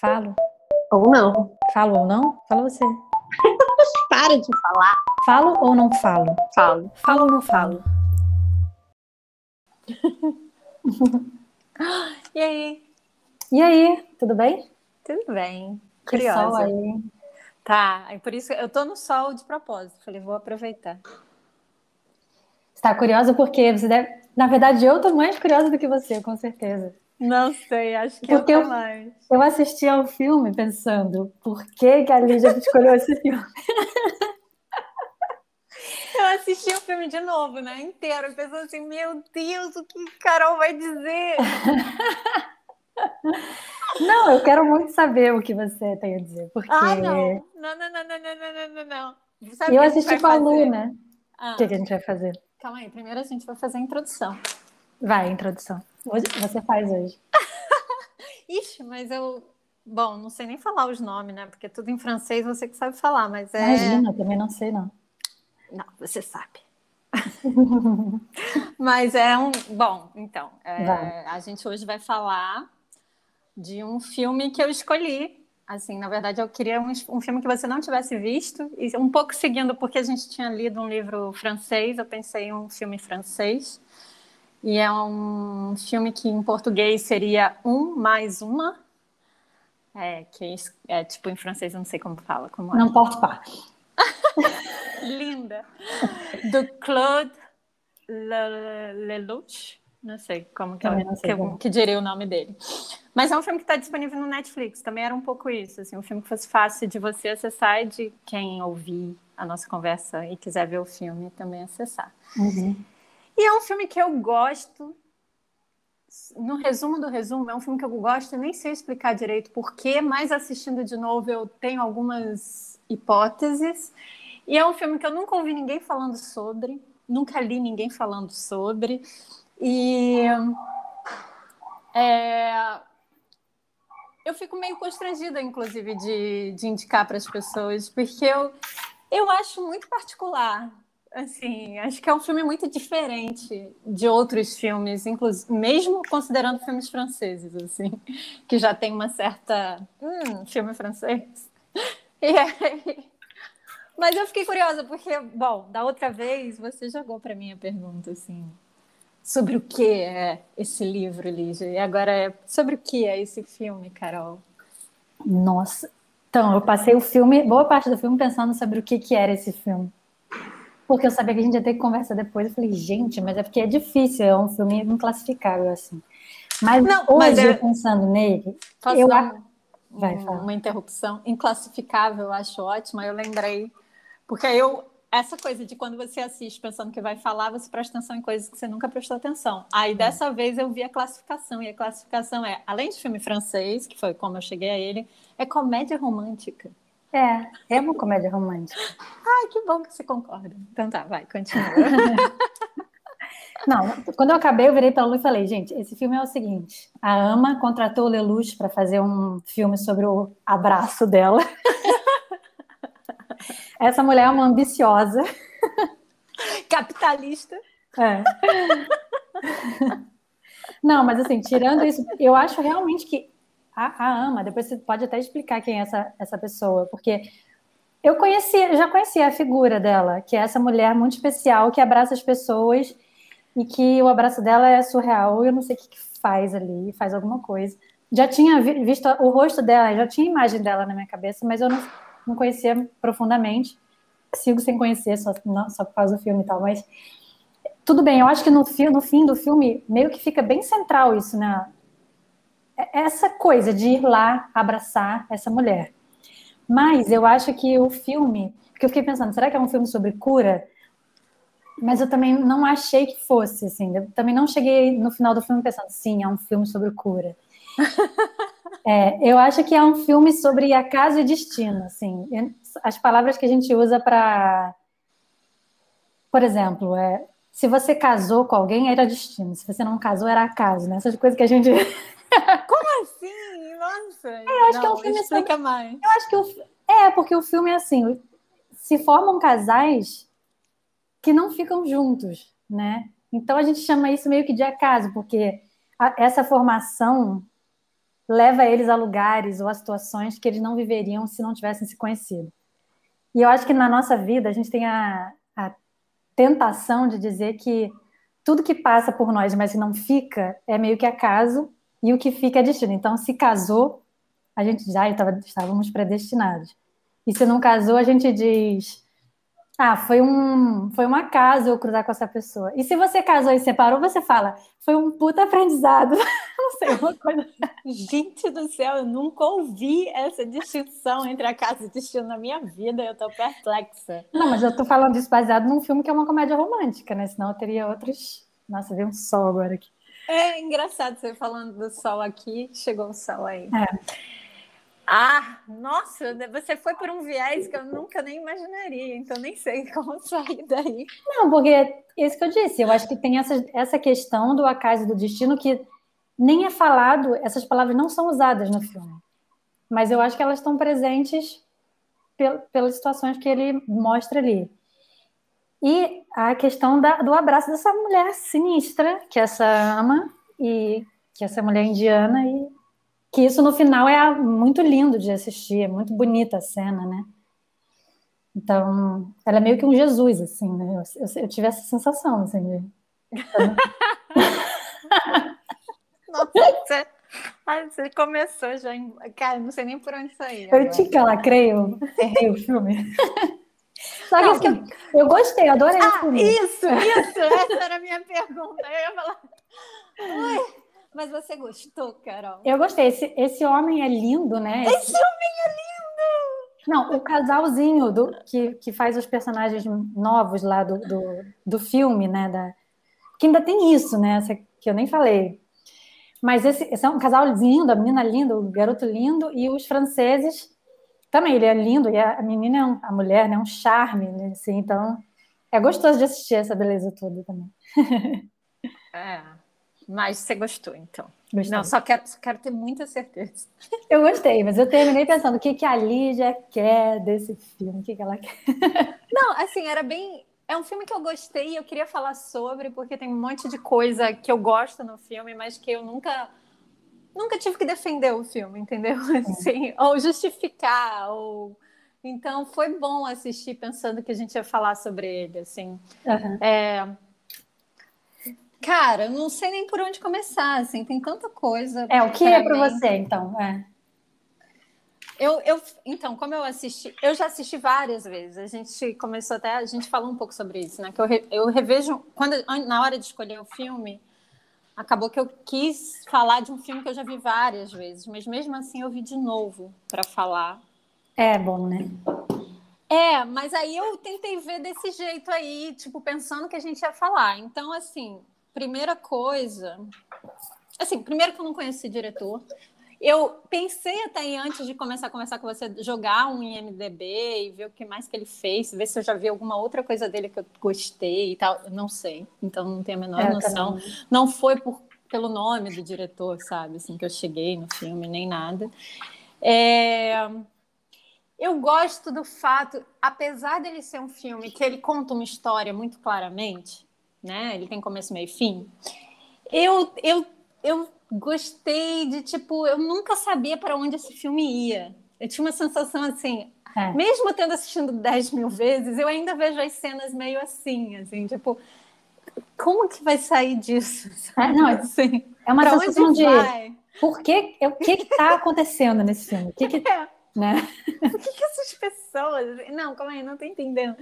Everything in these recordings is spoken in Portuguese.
Falo. Ou não. Falo ou não? Fala você. Para de falar. Falo ou não falo? Falo. Falo ou não falo? E aí? E aí, tudo bem? Tudo bem. Que Curiosa. sol aí. Tá, por isso que eu tô no sol de propósito. Falei, vou aproveitar. Você tá curiosa porque você deve... Na verdade, eu tô mais curiosa do que você, com certeza. Não sei, acho que é Porque é eu, mais. Eu assisti ao filme pensando, por que, que a Lídia escolheu esse filme? eu assisti o filme de novo, né? Inteiro, pensando assim, meu Deus, o que Carol vai dizer? Não, eu quero muito saber o que você tem a dizer. Porque... Ah, não. Não, não, não, não, não, não, não, não. eu assisti com a Lu, né? O ah. que, a gente vai fazer? Calma aí, primeiro a gente vai fazer a introdução. Vai, introdução. Hoje você faz hoje. Ixi, mas eu. Bom, não sei nem falar os nomes, né? Porque tudo em francês você que sabe falar, mas é. Imagina, eu também não sei, não. Não, você sabe. Mas é um. Bom, então, é, a gente hoje vai falar de um filme que eu escolhi. Assim, na verdade, eu queria um, um filme que você não tivesse visto, e um pouco seguindo, porque a gente tinha lido um livro francês, eu pensei em um filme francês. E é um filme que em português seria Um Mais Uma. É, que é, é tipo em francês, eu não sei como fala. Como é. Não porto par. linda do Claude Le- Lelouch, não sei como que, não sei que, como. que diria o nome dele. Mas é um filme que está disponível no Netflix. Também era um pouco isso, assim, um filme que fosse fácil de você acessar e de quem ouvir a nossa conversa e quiser ver o filme também acessar. Uhum. E é um filme que eu gosto. No resumo do resumo, é um filme que eu gosto e nem sei explicar direito porquê, mas assistindo de novo eu tenho algumas hipóteses. E é um filme que eu nunca ouvi ninguém falando sobre, nunca li ninguém falando sobre. E é, eu fico meio constrangida, inclusive, de, de indicar para as pessoas, porque eu, eu acho muito particular. Assim, acho que é um filme muito diferente de outros filmes, inclusive, mesmo considerando filmes franceses, assim, que já tem uma certa. Hum, filme francês. E aí... Mas eu fiquei curiosa, porque, bom, da outra vez você jogou para mim a pergunta, assim, sobre o que é esse livro, Lígia, e agora é sobre o que é esse filme, Carol. Nossa. Então, eu passei o filme, boa parte do filme, pensando sobre o que, que era esse filme. Porque eu sabia que a gente ia ter que conversar depois. Eu falei, gente, mas é porque é difícil, é um filme inclassificável, assim. Mas Não, hoje, mas é- eu pensando nele, Eu dar um- vai, um- uma interrupção? Inclassificável, eu acho ótima. Eu lembrei, porque eu essa coisa de quando você assiste pensando que vai falar, você presta atenção em coisas que você nunca prestou atenção. Aí dessa vez eu vi a classificação e a classificação é, além de filme francês, que foi como eu cheguei a ele, é comédia romântica. É, é uma comédia romântica. Ai, que bom que você concorda. Então tá, vai, continua. Não, quando eu acabei, eu virei para a Lu e falei, gente, esse filme é o seguinte: a Ama contratou o Lelouch para fazer um filme sobre o abraço dela. Essa mulher é uma ambiciosa. Capitalista. É. Não, mas assim, tirando isso, eu acho realmente que a, a Ama, depois você pode até explicar quem é essa, essa pessoa, porque eu conhecia, já conhecia a figura dela, que é essa mulher muito especial que abraça as pessoas e que o abraço dela é surreal, eu não sei o que, que faz ali, faz alguma coisa. Já tinha vi- visto o rosto dela, já tinha imagem dela na minha cabeça, mas eu não, não conhecia profundamente. Sigo sem conhecer, só, não, só por causa do filme e tal, mas tudo bem, eu acho que no, no fim do filme meio que fica bem central isso, né? É- Essa coisa de ir lá abraçar essa mulher. Mas eu acho que o filme, porque eu fiquei pensando, será que é um filme sobre cura? Mas eu também não achei que fosse, assim. Eu também não cheguei no final do filme pensando, sim, é um filme sobre cura. É, eu acho que é um filme sobre acaso e destino, assim. As palavras que a gente usa para, por exemplo, é, se você casou com alguém era destino, se você não casou era acaso, né? Essas coisas que a gente, eu Sim, nossa. Eu acho que é um Não, filme Explica mais. acho que o, é porque o filme é assim, se formam casais que não ficam juntos, né? Então a gente chama isso meio que de acaso, porque a- essa formação leva eles a lugares ou a situações que eles não viveriam se não tivessem se conhecido. E eu acho que na nossa vida a gente tem a, a tentação de dizer que tudo que passa por nós, mas que não fica, é meio que acaso, e o que fica é destino. Então, se casou, a gente já estávamos predestinados. E se não casou, a gente diz ah, foi um, foi um acaso eu cruzar com essa pessoa. E se você casou e separou, você fala, foi um puta aprendizado. Não sei, uma coisa. Gente do céu, eu nunca ouvi essa distinção entre acaso e destino na minha vida, eu tô perplexa. Não, mas eu tô falando disso baseado num filme que é uma comédia romântica, né? Senão eu teria outros. Nossa, veio um sol agora aqui. É engraçado você falando do sol aqui, chegou o sol aí. É. Ah, nossa, você foi por um viés que eu nunca nem imaginaria, então nem sei como sair daí. Não, porque é isso que eu disse, eu acho que tem essa, essa questão do acaso e do destino que nem é falado, essas palavras não são usadas no filme. Mas eu acho que elas estão presentes pel, pelas situações que ele mostra ali. E a questão da, do abraço dessa mulher sinistra, que essa ama, e que essa mulher indiana, e que isso no final é muito lindo de assistir, é muito bonita a cena, né? Então, ela é meio que um Jesus, assim, né? Eu, eu, eu tive essa sensação, assim, de... Nossa, você, você começou já, em... cara, não sei nem por onde sair. Eu te calacrei, eu errei o filme. Só que, assim, eu, eu gostei, adorei ah. Isso, isso, essa era a minha pergunta. Eu ia falar... Ui. Mas você gostou, Carol? Eu gostei. Esse, esse homem é lindo, né? Esse, esse homem é lindo! Não, o casalzinho do, que, que faz os personagens novos lá do, do, do filme, né? Da, que ainda tem isso, né? Essa, que eu nem falei. Mas esse, esse é um casal lindo, a menina linda, o garoto lindo, e os franceses também, ele é lindo, e a, menina, é um, a mulher, né? É um charme, né, assim, então é gostoso de assistir essa beleza toda também. É. Mas você gostou, então. Gostei. Não, só quero, só quero ter muita certeza. Eu gostei, mas eu terminei pensando o que, que a Lígia quer desse filme, o que, que ela quer. Não, assim, era bem. É um filme que eu gostei e eu queria falar sobre, porque tem um monte de coisa que eu gosto no filme, mas que eu nunca. Nunca tive que defender o filme, entendeu? Assim, ou justificar, ou. Então foi bom assistir pensando que a gente ia falar sobre ele, assim. Uhum. É, Cara, não sei nem por onde começar, assim, tem tanta coisa. É, o que é para você, então? É. Eu, eu, então, como eu assisti, eu já assisti várias vezes. A gente começou até, a gente falou um pouco sobre isso, né? Que eu, eu revejo, quando, na hora de escolher o filme, acabou que eu quis falar de um filme que eu já vi várias vezes, mas mesmo assim eu vi de novo para falar. É bom, né? É, mas aí eu tentei ver desse jeito aí, tipo, pensando que a gente ia falar. Então, assim, primeira coisa. Assim, primeiro que eu não conheço esse diretor. Eu pensei até em, antes de começar a conversar com você, jogar um IMDB e ver o que mais que ele fez, ver se eu já vi alguma outra coisa dele que eu gostei e tal. Eu não sei, então não tenho a menor é, noção. Caramba. Não foi por, pelo nome do diretor, sabe? Assim, que eu cheguei no filme, nem nada. É... Eu gosto do fato, apesar dele ser um filme que ele conta uma história muito claramente, né? Ele tem começo, meio e fim. Eu, eu, eu gostei de, tipo, eu nunca sabia para onde esse filme ia. Eu tinha uma sensação assim, é. mesmo tendo assistido 10 mil vezes, eu ainda vejo as cenas meio assim, assim, tipo, como que vai sair disso? É, não, assim, é uma sensação de vai? por que, o que está acontecendo nesse filme? O que, que é. né? Por que, que essas pessoas. Não, calma aí, não estou entendendo.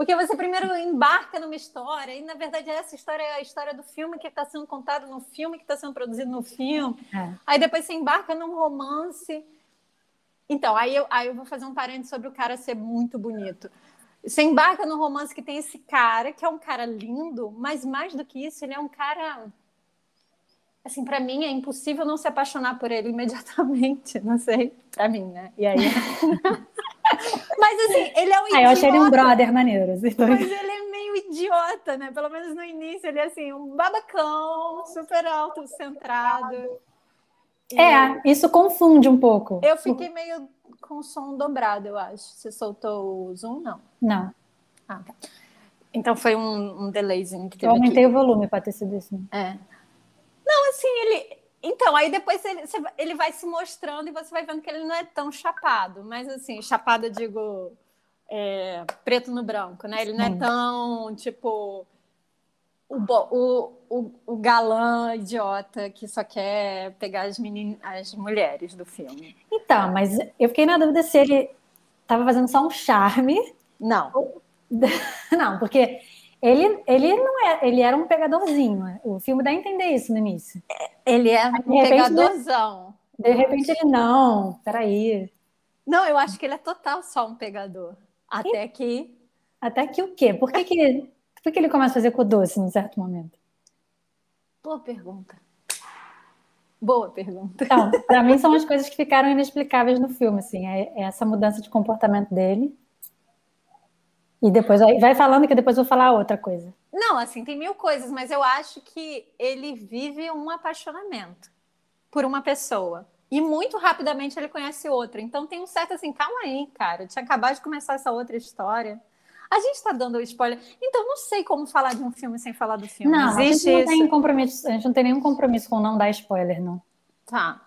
Porque você primeiro embarca numa história, e na verdade essa história é a história do filme que está sendo contado no filme, que está sendo produzido no filme. É. Aí depois você embarca num romance. Então, aí eu, aí eu vou fazer um parênteses sobre o cara ser muito bonito. Você embarca num romance que tem esse cara, que é um cara lindo, mas mais do que isso, ele é um cara. Assim, para mim é impossível não se apaixonar por ele imediatamente. Não sei, para mim, né? E aí. Mas assim, ele é um idiota. Ah, eu achei ele um brother maneiro. Assim, mas ele é meio idiota, né? Pelo menos no início, ele é assim, um babacão, super autocentrado. É, isso confunde um pouco. Eu fiquei meio com o som dobrado, eu acho. Você soltou o zoom? Não. Não. Ah, tá. Então foi um, um delayzinho que teve. Eu aumentei aqui. o volume para ter sido isso. É. Não, assim, ele Então, aí depois ele, ele vai se mostrando e você vai vendo que ele não é tão chapado, mas assim, chapado eu digo é, preto no branco, né? Ele não é tão, tipo, o, o, o, o, galã idiota que só quer pegar as, menin... as mulheres do filme. Então, mas eu fiquei na dúvida se ele estava fazendo só um charme. Não. Não, porque ele, ele não é, ele era um pegadorzinho. O filme dá a entender isso no início. Ele é um pegadorzão. De repente ele não, peraí. Não, eu acho que ele é total só um pegador. Até que. Até que o quê? Por que, que, por que ele começa a fazer com o doce em certo momento? Boa pergunta. Boa pergunta. Então, para mim são as coisas que ficaram inexplicáveis no filme, assim, é, é essa mudança de comportamento dele. E depois vai falando que depois eu vou falar outra coisa. Não, assim, tem mil coisas, mas eu acho que ele vive um apaixonamento por uma pessoa. E muito rapidamente ele conhece outra. Então tem um certo assim, calma aí, cara. Eu tinha acabado de começar essa outra história. A gente está dando spoiler. Então, não sei como falar de um filme sem falar do filme. Não, Existe a gente não, tem compromisso, a gente não tem nenhum compromisso com não dar spoiler, não. Tá.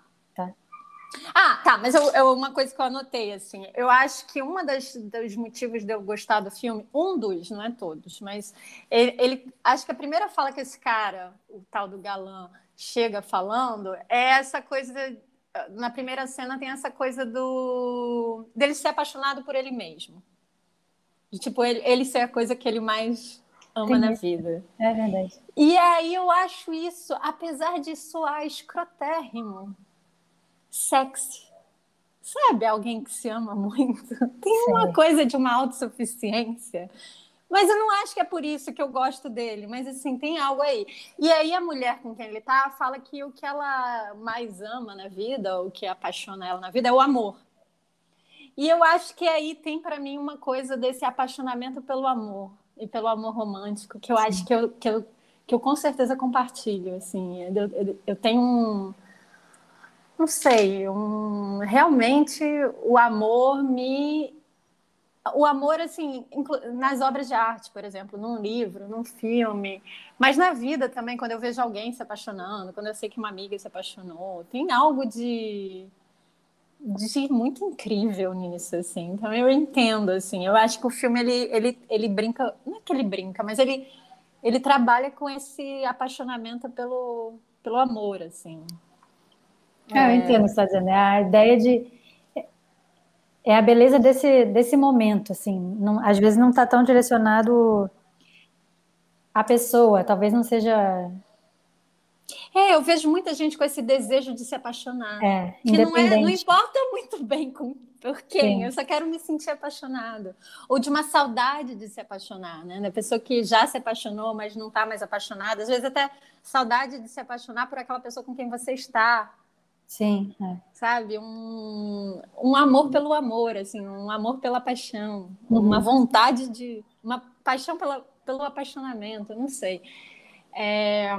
Ah, tá, mas eu, eu, uma coisa que eu anotei, assim, eu acho que uma das dos motivos de eu gostar do filme, um dos, não é todos, mas ele, ele, acho que a primeira fala que esse cara, o tal do galã, chega falando é essa coisa. Na primeira cena tem essa coisa do dele ser apaixonado por ele mesmo. De, tipo, ele, ele ser a coisa que ele mais ama na vida. É verdade. E aí eu acho isso, apesar de soar escrotérrimo, sexy. Sabe, alguém que se ama muito. Tem uma Sim. coisa de uma autossuficiência. Mas eu não acho que é por isso que eu gosto dele, mas assim, tem algo aí. E aí a mulher com quem ele tá fala que o que ela mais ama na vida, o que apaixona ela na vida é o amor. E eu acho que aí tem para mim uma coisa desse apaixonamento pelo amor e pelo amor romântico, que eu Sim. acho que eu, que eu, que eu com certeza compartilho. Assim, eu, eu, eu tenho um não sei, um, realmente o amor me. O amor, assim, nas obras de arte, por exemplo, num livro, num filme, mas na vida também, quando eu vejo alguém se apaixonando, quando eu sei que uma amiga se apaixonou, tem algo de, de muito incrível nisso, assim. Então eu entendo, assim. Eu acho que o filme ele, ele, ele brinca, não é que ele brinca, mas ele, ele trabalha com esse apaixonamento pelo, pelo amor, assim. É, eu entendo o que você está dizendo. É a ideia de. É a beleza desse, desse momento, assim. Não, às vezes não está tão direcionado à pessoa, talvez não seja. É, eu vejo muita gente com esse desejo de se apaixonar. É, que não, é, não importa muito bem com, por quem, Sim. eu só quero me sentir apaixonado. Ou de uma saudade de se apaixonar, né? Da pessoa que já se apaixonou, mas não está mais apaixonada. Às vezes até saudade de se apaixonar por aquela pessoa com quem você está. Sim. É. Sabe? Um, um amor pelo amor, assim, um amor pela paixão, uhum. uma vontade de. uma paixão pela, pelo apaixonamento, não sei. É...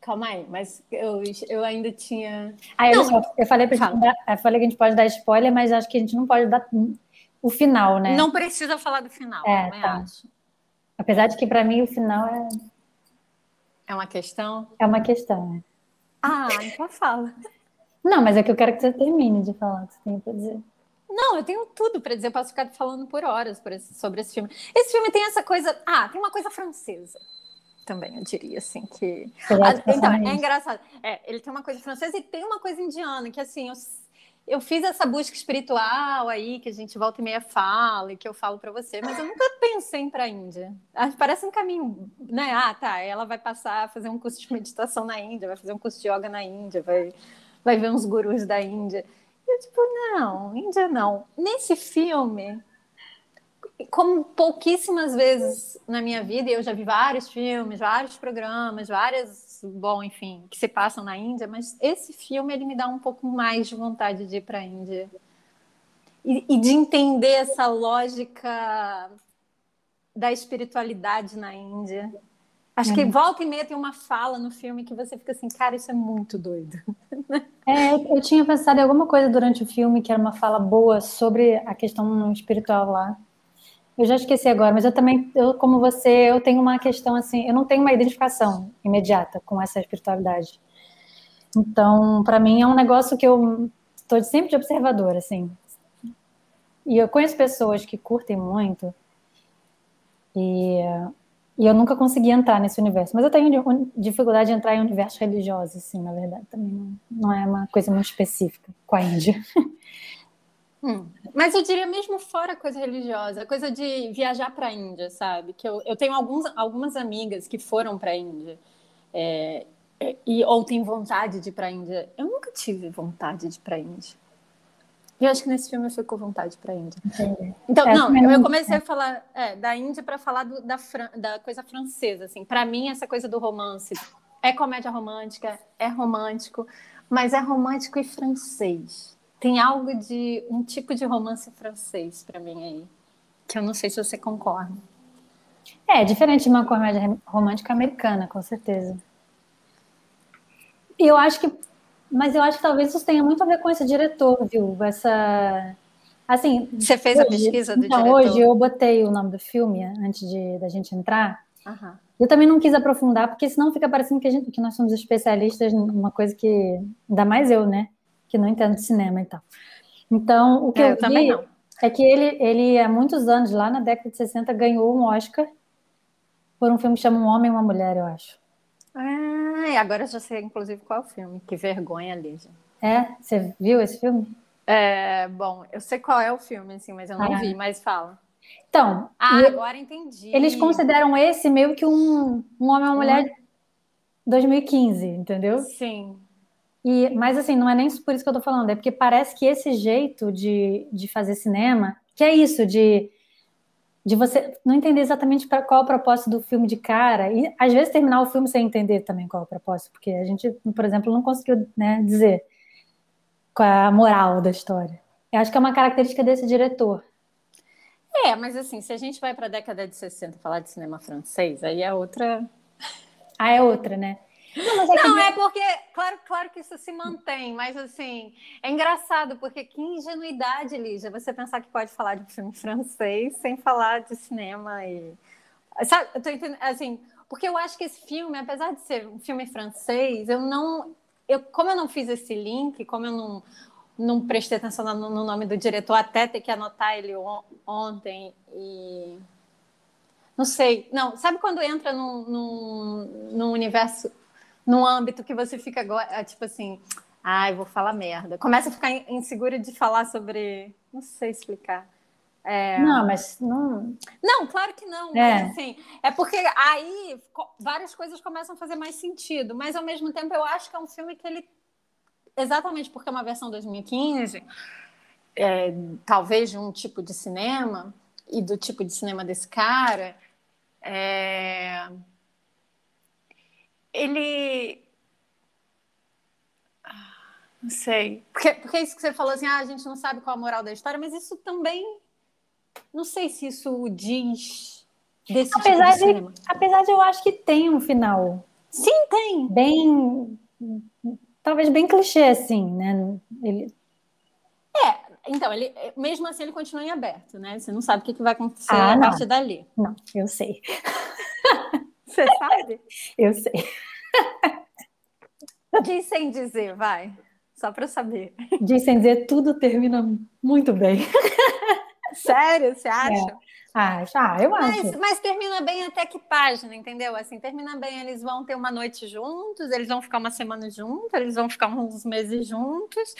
Calma aí, mas eu, eu ainda tinha. Ah, eu, não, eu falei pra gente, eu falei que a gente pode dar spoiler, mas acho que a gente não pode dar o final, né? Não precisa falar do final, é, tá. acho. Apesar de que para mim o final é. É uma questão? É uma questão, né? Ah, então fala. Não, mas é que eu quero que você termine de falar o que você tem para dizer. Não, eu tenho tudo para dizer, eu posso ficar falando por horas por esse, sobre esse filme. Esse filme tem essa coisa. Ah, tem uma coisa francesa também, eu diria assim, que. Ah, então, é engraçado. É, ele tem uma coisa francesa e tem uma coisa indiana, que assim, eu eu fiz essa busca espiritual aí, que a gente volta e meia fala, e que eu falo para você, mas eu nunca pensei em ir para a Índia. Ah, parece um caminho, né? Ah, tá, ela vai passar a fazer um curso de meditação na Índia, vai fazer um curso de yoga na Índia, vai, vai ver uns gurus da Índia. E eu, tipo, não, Índia não. Nesse filme, como pouquíssimas vezes na minha vida, eu já vi vários filmes, vários programas, várias, bom, enfim, que se passam na Índia, mas esse filme ele me dá um pouco mais de vontade de ir para a Índia e, e, de entender essa lógica da espiritualidade na Índia. Acho é. que volta e meia tem uma fala no filme que você fica assim, cara, isso é muito doido. É, eu tinha pensado em alguma coisa durante o filme que era uma fala boa sobre a questão espiritual lá. Eu já esqueci agora, mas eu também, eu, como você, eu tenho uma questão assim, eu não tenho uma identificação imediata com essa espiritualidade. Então, para mim é um negócio que eu estou sempre de observador, assim. E eu conheço pessoas que curtem muito e, e eu nunca consegui entrar nesse universo. Mas eu tenho dificuldade de entrar em universos religiosos, assim, na verdade. Também não, não é uma coisa muito específica com a Índia. Hum. Mas eu diria mesmo fora coisa religiosa, coisa de viajar para a Índia, sabe? Que eu, eu tenho alguns, algumas amigas que foram para a Índia é, e ou têm vontade de ir para a Índia. Eu nunca tive vontade de ir para a Índia. E eu acho que nesse filme eu fui com vontade para a Índia. Entendi. Então, é, não, eu comecei a falar é, da Índia para falar do, da, da coisa francesa. Assim. Para mim, essa coisa do romance é comédia romântica, é romântico, mas é romântico e francês tem algo de um tipo de romance francês para mim aí, que eu não sei se você concorda. É, diferente de uma comédia romântica americana, com certeza. E eu acho que, mas eu acho que talvez isso tenha muito a ver com esse diretor, viu? Essa, assim. Você fez hoje, a pesquisa do então, diretor? Hoje eu botei o nome do filme antes de da gente entrar. Uhum. Eu também não quis aprofundar, porque senão fica parecendo que, a gente, que nós somos especialistas numa coisa que, ainda mais eu, né? Que não entendo de cinema e tal. Então, o que é, eu, eu vi é que ele, ele, há muitos anos, lá na década de 60, ganhou um Oscar por um filme que chama Um Homem e uma Mulher, eu acho. Ah, agora eu já sei, inclusive, qual é o filme. Que vergonha, Lígia. É? Você viu esse filme? É, bom, eu sei qual é o filme, assim, mas eu não ah. vi, mas fala. Então. Ah, agora entendi. Eles consideram esse meio que um, um homem e uma mulher hum. 2015, entendeu? Sim. E, mas assim, não é nem por isso que eu tô falando, é porque parece que esse jeito de, de fazer cinema, que é isso, de, de você não entender exatamente para qual é o propósito do filme de cara, e às vezes terminar o filme sem entender também qual é o propósito, porque a gente, por exemplo, não conseguiu né, dizer qual é a moral da história. Eu acho que é uma característica desse diretor. É, mas assim, se a gente vai para a década de 60 falar de cinema francês, aí é outra. Ah, é outra, né? Não, é, não, é porque, claro, claro que isso se mantém, mas assim, é engraçado, porque que ingenuidade, Lígia, você pensar que pode falar de filme francês sem falar de cinema e. Sabe, eu tô entendendo, assim, porque eu acho que esse filme, apesar de ser um filme francês, eu não. Eu, como eu não fiz esse link, como eu não, não prestei atenção no, no nome do diretor, até ter que anotar ele on, ontem e. Não sei. Não, sabe quando entra num, num, num universo num âmbito que você fica agora, é, tipo assim, ai, ah, vou falar merda. Começa a ficar insegura de falar sobre. Não sei explicar. É... Não, mas não. Não, claro que não. É. Mas, assim, é porque aí várias coisas começam a fazer mais sentido. Mas ao mesmo tempo eu acho que é um filme que ele. Exatamente porque é uma versão 2015, é, talvez de um tipo de cinema, e do tipo de cinema desse cara. É ele. Não sei. Porque, porque é isso que você falou assim, ah, a gente não sabe qual a moral da história, mas isso também. Não sei se isso diz desse tipo apesar tipo de, de cinema. Apesar de eu acho que tem um final. Sim, tem. Bem. Talvez bem clichê, assim, né? Ele... É, então, ele, mesmo assim, ele continua em aberto, né? Você não sabe o que, vai acontecer ah, a não. partir dali. Não, eu sei. Você sabe? Eu sei. Diz sem dizer, vai. Só para saber. Diz sem dizer, tudo termina muito bem. Sério, você acha? É. Acho, ah, eu acho. Mas, mas, termina bem até que página, entendeu? Assim, termina bem, eles vão ter uma noite juntos, eles vão ficar uma semana juntos, eles vão ficar uns meses juntos.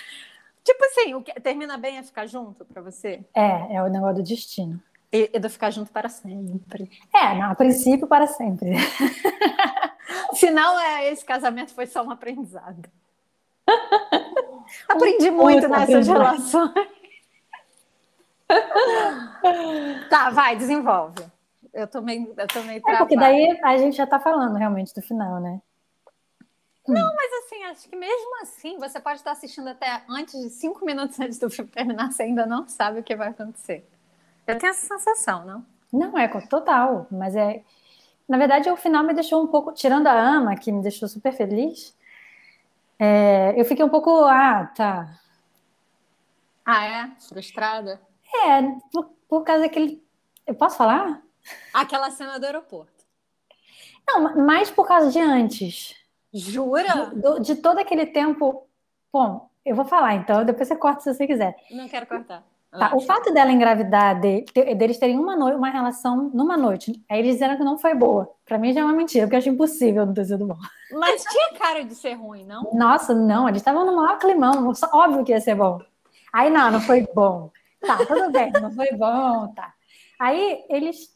Tipo assim, o que termina bem é ficar junto para você? É, é o negócio do destino. E, do ficar junto para sempre. É, não, a princípio para sempre. Se não, é, esse casamento foi só um aprendizado. Aprendi muito nessas relações. tá, vai, desenvolve. Eu tomei, eu tomei É porque daí a gente já tá falando realmente do final, né? Não, mas assim, acho que mesmo assim, você pode estar assistindo até antes de cinco minutos antes do filme terminar, você ainda não sabe o que vai acontecer. Eu tenho essa sensação, não? Não, é total, mas é. Na verdade, o final me deixou um pouco, tirando a ama, que me deixou super feliz, é... eu fiquei um pouco, ah, tá. Ah, é? Frustrada? É, por, por causa daquele. Eu posso falar? Aquela cena do aeroporto. Não, mais por causa de antes. Jura? Do- de todo aquele tempo. Bom, eu vou falar então, depois você corta se você quiser. Não quero cortar. Tá, o fato dela engravidar, de- deles terem uma, noi- uma relação numa noite, aí eles disseram que não foi boa. Pra mim já é uma mentira, porque eu acho impossível não ter sido bom. Mas tinha cara de ser ruim, não? Nossa, não, eles estavam no maior climão, óbvio que ia ser bom. Aí não, não foi bom. Tá, tudo bem, não foi bom, tá. Aí eles,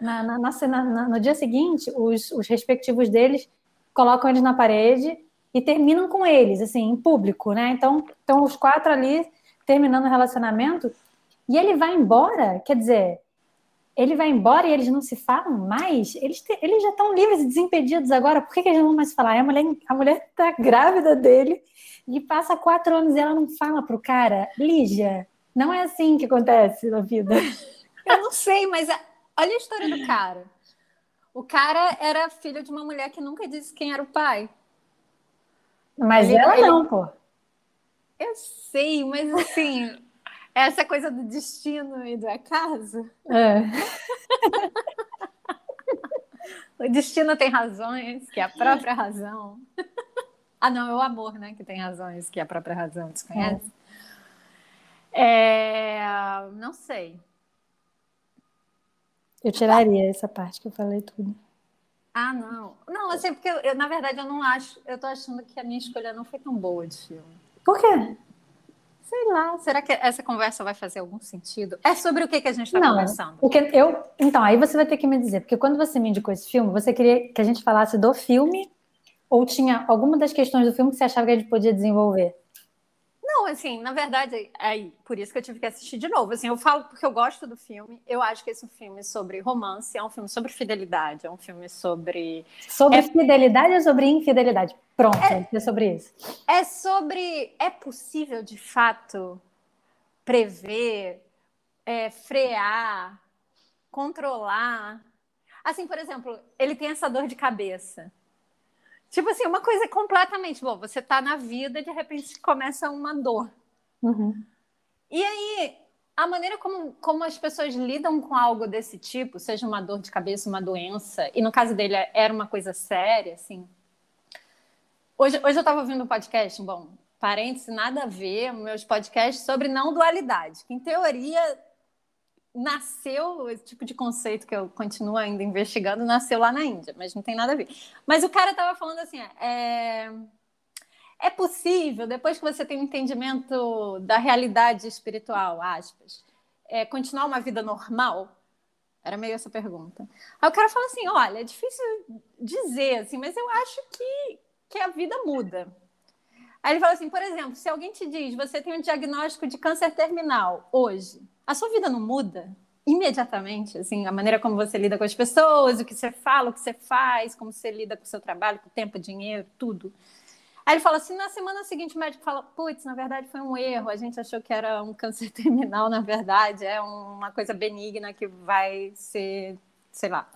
na, na- na no dia seguinte, os, os respectivos deles colocam eles na parede e terminam com eles, assim, em público, né? Então, estão os quatro ali terminando o relacionamento e ele vai embora, quer dizer, ele vai embora e eles não se falam mais? Eles, te- eles já estão livres e desimpedidos agora, por que, que eles não vão mais falar? A mulher, a mulher tá grávida dele e passa quatro anos e ela não fala pro cara, Lígia, não é assim que acontece na vida. Eu não sei, mas a- olha a história do cara. O cara era filho de uma mulher que nunca disse quem era o pai. Mas Ele- ela ele- não, pô. Eu sei, mas assim, essa coisa do destino e do acaso. É. O destino tem razões, que é a própria razão. Ah, não, é o amor, né? Que tem razões, que é a própria razão, desconhece? É, Não sei. Eu tiraria essa parte que eu falei tudo. Ah, não. Não, assim, porque eu, eu, na verdade eu não acho. Eu tô achando que a minha escolha não foi tão boa de filme. Por quê? Sei lá, será que essa conversa vai fazer algum sentido? É sobre o que, que a gente está conversando? Porque eu. Então, aí você vai ter que me dizer, porque quando você me indicou esse filme, você queria que a gente falasse do filme ou tinha alguma das questões do filme que você achava que a gente podia desenvolver? Não, assim, na verdade, aí, por isso que eu tive que assistir de novo. Assim, eu falo porque eu gosto do filme. Eu acho que esse é um filme sobre romance, é um filme sobre fidelidade, é um filme sobre. Sobre É- fidelidade ou sobre infidelidade? Pronto, é sobre isso. É sobre. É possível, de fato, prever, é, frear, controlar. Assim, por exemplo, ele tem essa dor de cabeça. Tipo assim, uma coisa completamente. Bom, você tá na vida e de repente começa uma dor. Uhum. E aí, a maneira como, como as pessoas lidam com algo desse tipo, seja uma dor de cabeça, uma doença, e no caso dele era uma coisa séria, assim. Hoje, hoje eu estava ouvindo um podcast, bom, parênteses, nada a ver, meus podcasts sobre não dualidade, que em teoria nasceu, esse tipo de conceito que eu continuo ainda investigando, nasceu lá na Índia, mas não tem nada a ver. Mas o cara estava falando assim, é, é possível, depois que você tem um entendimento da realidade espiritual, aspas, é, continuar uma vida normal? Era meio essa pergunta. Aí o cara fala assim, olha, é difícil dizer, assim, mas eu acho que, que a vida muda. Aí ele fala assim, por exemplo, se alguém te diz, você tem um diagnóstico de câncer terminal hoje, a sua vida não muda imediatamente, assim, a maneira como você lida com as pessoas, o que você fala, o que você faz, como você lida com o seu trabalho, com o tempo, dinheiro, tudo. Aí ele fala assim, na semana seguinte o médico fala, putz, na verdade foi um erro, a gente achou que era um câncer terminal, na verdade é uma coisa benigna que vai ser, sei lá,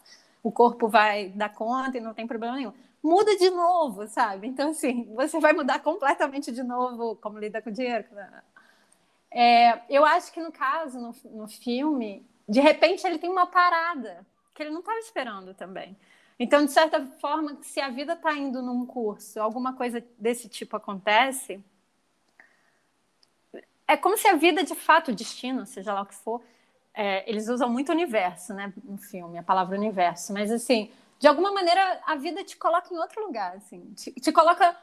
o corpo vai dar conta e não tem problema nenhum. Muda de novo, sabe? Então, assim, você vai mudar completamente de novo como lida com o dinheiro. É, eu acho que no caso, no, no filme, de repente ele tem uma parada que ele não estava esperando também. Então, de certa forma, se a vida está indo num curso, alguma coisa desse tipo acontece, é como se a vida, de fato, o destino, seja lá o que for, é, eles usam muito universo, né, no filme, a palavra universo, mas assim, de alguma maneira, a vida te coloca em outro lugar, assim, te, te coloca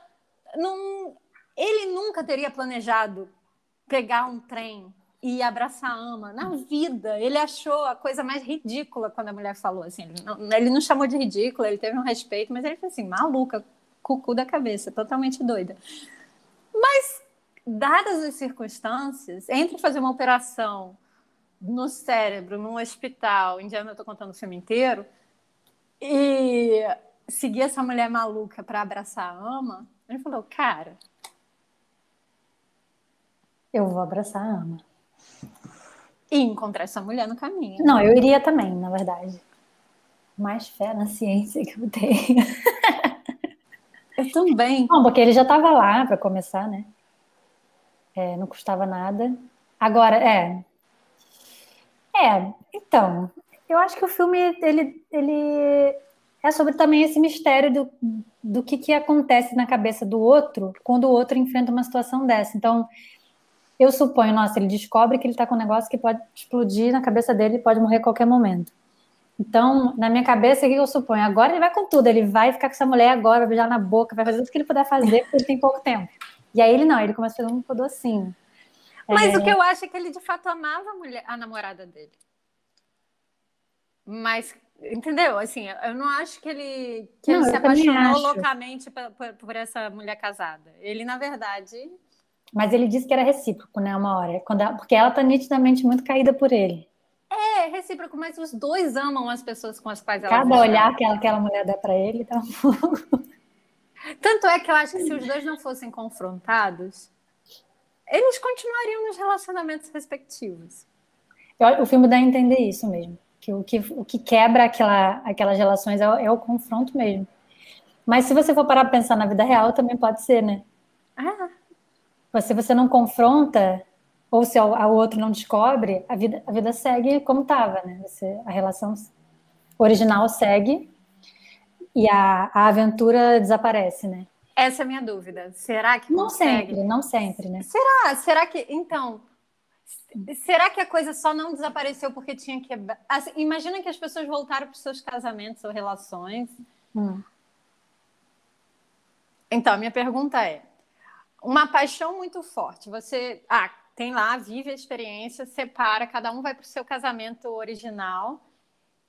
num... Ele nunca teria planejado pegar um trem e abraçar a ama na vida. Ele achou a coisa mais ridícula quando a mulher falou assim. Ele não, ele não chamou de ridícula, ele teve um respeito, mas ele foi assim, maluca, cucu da cabeça, totalmente doida. Mas, dadas as circunstâncias, entre fazer uma operação no cérebro, num hospital, indiano, eu tô contando o filme inteiro, e seguir essa mulher maluca para abraçar a ama, ele falou, cara. Eu vou abraçar a ama. E encontrar essa mulher no caminho. Não, eu iria também, na verdade. Mais fé na ciência que eu tenho. Eu também. Não, porque ele já estava lá para começar, né? É, não custava nada. Agora, é. É, então, eu acho que o filme ele, ele é sobre também esse mistério do, do que, que acontece na cabeça do outro quando o outro enfrenta uma situação dessa. Então, eu suponho, nossa, ele descobre que ele está com um negócio que pode explodir na cabeça dele e pode morrer a qualquer momento. Então, na minha cabeça, o que eu suponho? Agora ele vai com tudo, ele vai ficar com essa mulher agora, vai beijar na boca, vai fazer tudo que ele puder fazer, porque ele tem pouco tempo. E aí ele não, ele começa a fazer um docinho. Mas é... o que eu acho é que ele de fato amava a, mulher, a namorada dele. Mas, entendeu? Assim, eu não acho que ele, que não, ele se apaixonou loucamente por, por, essa mulher casada. Ele, na verdade. Mas ele disse que era recíproco, né? Uma hora. Quando ela, porque ela tá nitidamente muito caída por ele. É, recíproco, mas os dois amam as pessoas com as quais ela Cada olhar que aquela mulher dá para ele, tá Tanto é que eu acho que se os dois não fossem confrontados, eles continuariam nos relacionamentos respectivos. O filme dá a entender isso mesmo. Que o que, o que quebra aquela, aquelas relações é o, é o confronto mesmo. Mas se você for parar para pensar na vida real, também pode ser, né? Ah. Se você não confronta, ou se o, outro não descobre, a vida, a vida segue como estava, né? Você, a relação original segue e a, a aventura desaparece, né? Essa é a minha dúvida. Será que não consegue? sempre, não sempre, né? Será? Será que então? Será que a coisa só não desapareceu porque tinha que assim, imagina que as pessoas voltaram para os seus casamentos ou relações. Hum. Então, minha pergunta é: uma paixão muito forte. Você, ah, tem lá, vive a experiência, separa, cada um vai para o seu casamento original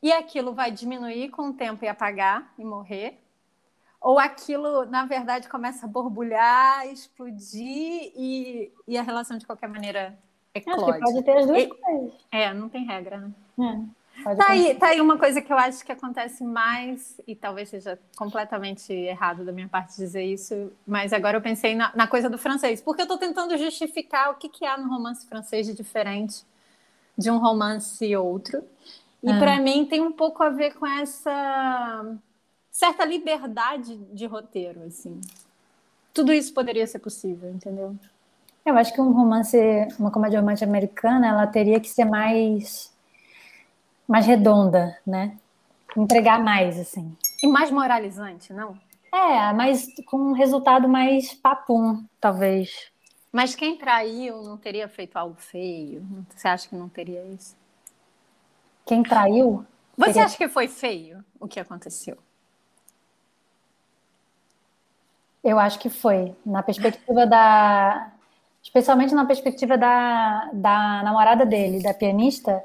e aquilo vai diminuir com o tempo e apagar e morrer ou aquilo, na verdade, começa a borbulhar, explodir e, e a relação, de qualquer maneira, eclode. Que pode ter as duas e, coisas. É, não tem regra, né? É, tá, aí, tá aí uma coisa que eu acho que acontece mais, e talvez seja completamente errado da minha parte dizer isso, mas agora eu pensei na, na coisa do francês, porque eu estou tentando justificar o que, que há no romance francês de diferente de um romance outro. E ah. para mim tem um pouco a ver com essa certa liberdade de roteiro, assim. Tudo isso poderia ser possível, entendeu? Eu acho que um romance, uma comédia romântica americana, ela teria que ser mais mais redonda, né? Entregar mais, assim. E mais moralizante, não? É, mas com um resultado mais papum, talvez. Mas quem traiu não teria feito algo feio? Você acha que não teria isso? Quem traiu? Você teria... acha que foi feio o que aconteceu? Eu acho que foi. Na perspectiva da. Especialmente na perspectiva da, da namorada dele, da pianista,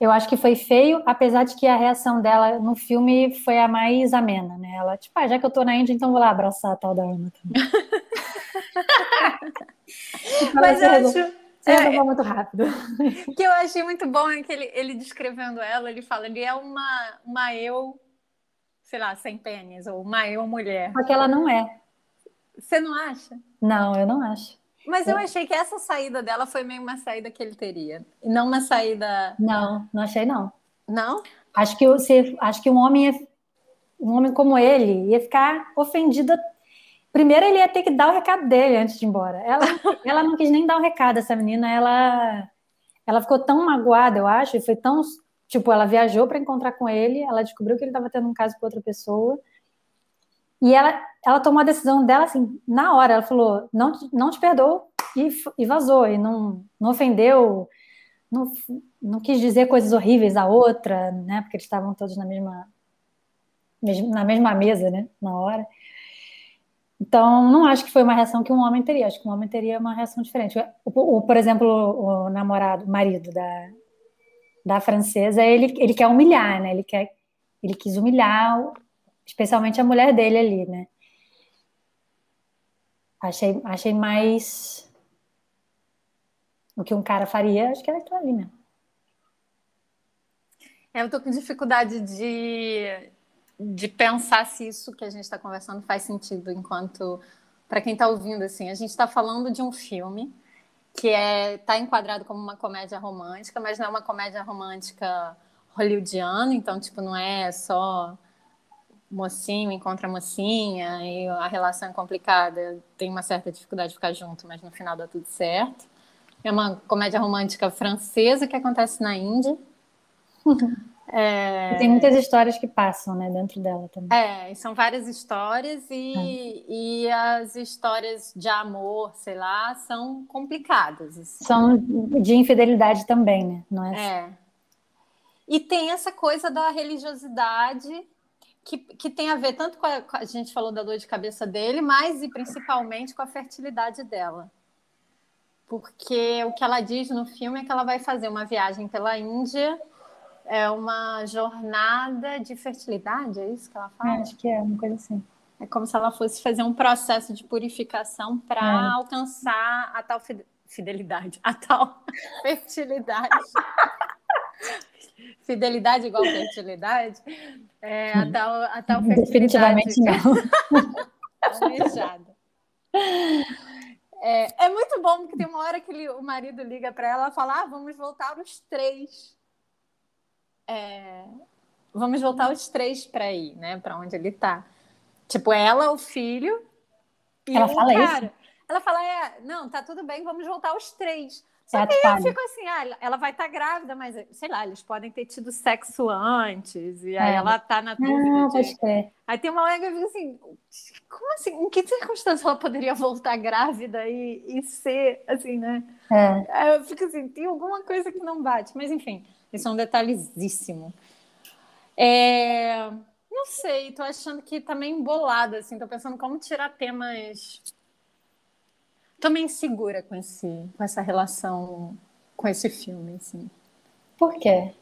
eu acho que foi feio, apesar de que a reação dela no filme foi a mais amena, né? Ela, tipo, ah, já que eu tô na Índia, então vou lá abraçar a tal da Ana também. Mas eu acho. É, muito rápido. O que eu achei muito bom é que ele, ele descrevendo ela, ele fala, ele é uma, uma eu, sei lá, sem pênis, ou uma eu mulher. Porque ela não é. Você não acha? Não, eu não acho. Mas eu achei que essa saída dela foi meio uma saída que ele teria. E não uma saída. Não, não achei, não. Não? Acho que, você, acho que um homem ia, um homem como ele ia ficar ofendido. Primeiro ele ia ter que dar o recado dele antes de ir embora. Ela, ela não quis nem dar o recado, essa menina, ela, ela ficou tão magoada, eu acho, e foi tão. Tipo, ela viajou para encontrar com ele, ela descobriu que ele estava tendo um caso com outra pessoa. E ela, ela tomou a decisão dela assim, na hora. Ela falou: não, não te perdoo e, e vazou. E não, não ofendeu, não, não quis dizer coisas horríveis à outra, né? Porque eles estavam todos na mesma, na mesma mesa, né? Na hora. Então, não acho que foi uma reação que um homem teria. Acho que um homem teria uma reação diferente. O, o por exemplo, o, o namorado, o marido da, da francesa, ele, ele quer humilhar, né? Ele quer, ele quis humilhar especialmente a mulher dele ali, né? Achei, achei mais o que um cara faria, acho que era aquilo ali mesmo. É, eu tô com dificuldade de, de pensar se isso que a gente está conversando faz sentido enquanto para quem está ouvindo assim, a gente está falando de um filme que é tá enquadrado como uma comédia romântica, mas não é uma comédia romântica hollywoodiana, então tipo não é só mocinho encontra mocinha e a relação é complicada, tem uma certa dificuldade de ficar junto, mas no final dá tudo certo. É uma comédia romântica francesa que acontece na Índia. É... Tem muitas histórias que passam, né, dentro dela também. É, são várias histórias e, é. e as histórias de amor, sei lá, são complicadas. Assim. São de infidelidade também, né? Não é? é. E tem essa coisa da religiosidade que, que tem a ver tanto com a, a gente falou da dor de cabeça dele, mas e principalmente com a fertilidade dela porque o que ela diz no filme é que ela vai fazer uma viagem pela Índia, é uma jornada de fertilidade, é isso que ela fala? Acho que é, uma coisa assim. É como se ela fosse fazer um processo de purificação para é. alcançar a tal fidelidade, a tal fertilidade. Fidelidade igual fertilidade? É, a tal, a tal fertilidade. Definitivamente não. Almejada. É, é muito bom porque tem uma hora que o marido liga para ela e fala: ah, vamos voltar os três. É, vamos voltar os três para ir, né? Para onde ele tá. Tipo, ela, o filho e ela o fala cara. Isso? Ela fala: é, não, tá tudo bem, vamos voltar os três. Só que aí eu fico assim, ah, ela vai estar tá grávida, mas sei lá, eles podem ter tido sexo antes, e aí é. ela tá na dúvida. Ah, de... Aí tem uma hora que eu fico assim, como assim? Em que circunstância ela poderia voltar grávida e, e ser assim, né? É. Aí eu fico assim, tem alguma coisa que não bate, mas enfim, isso é um detalhezíssimo. É... Não sei, tô achando que tá meio embolada, assim, tô pensando como tirar temas tô meio insegura com, esse, com essa relação, com esse filme, assim. Por quê?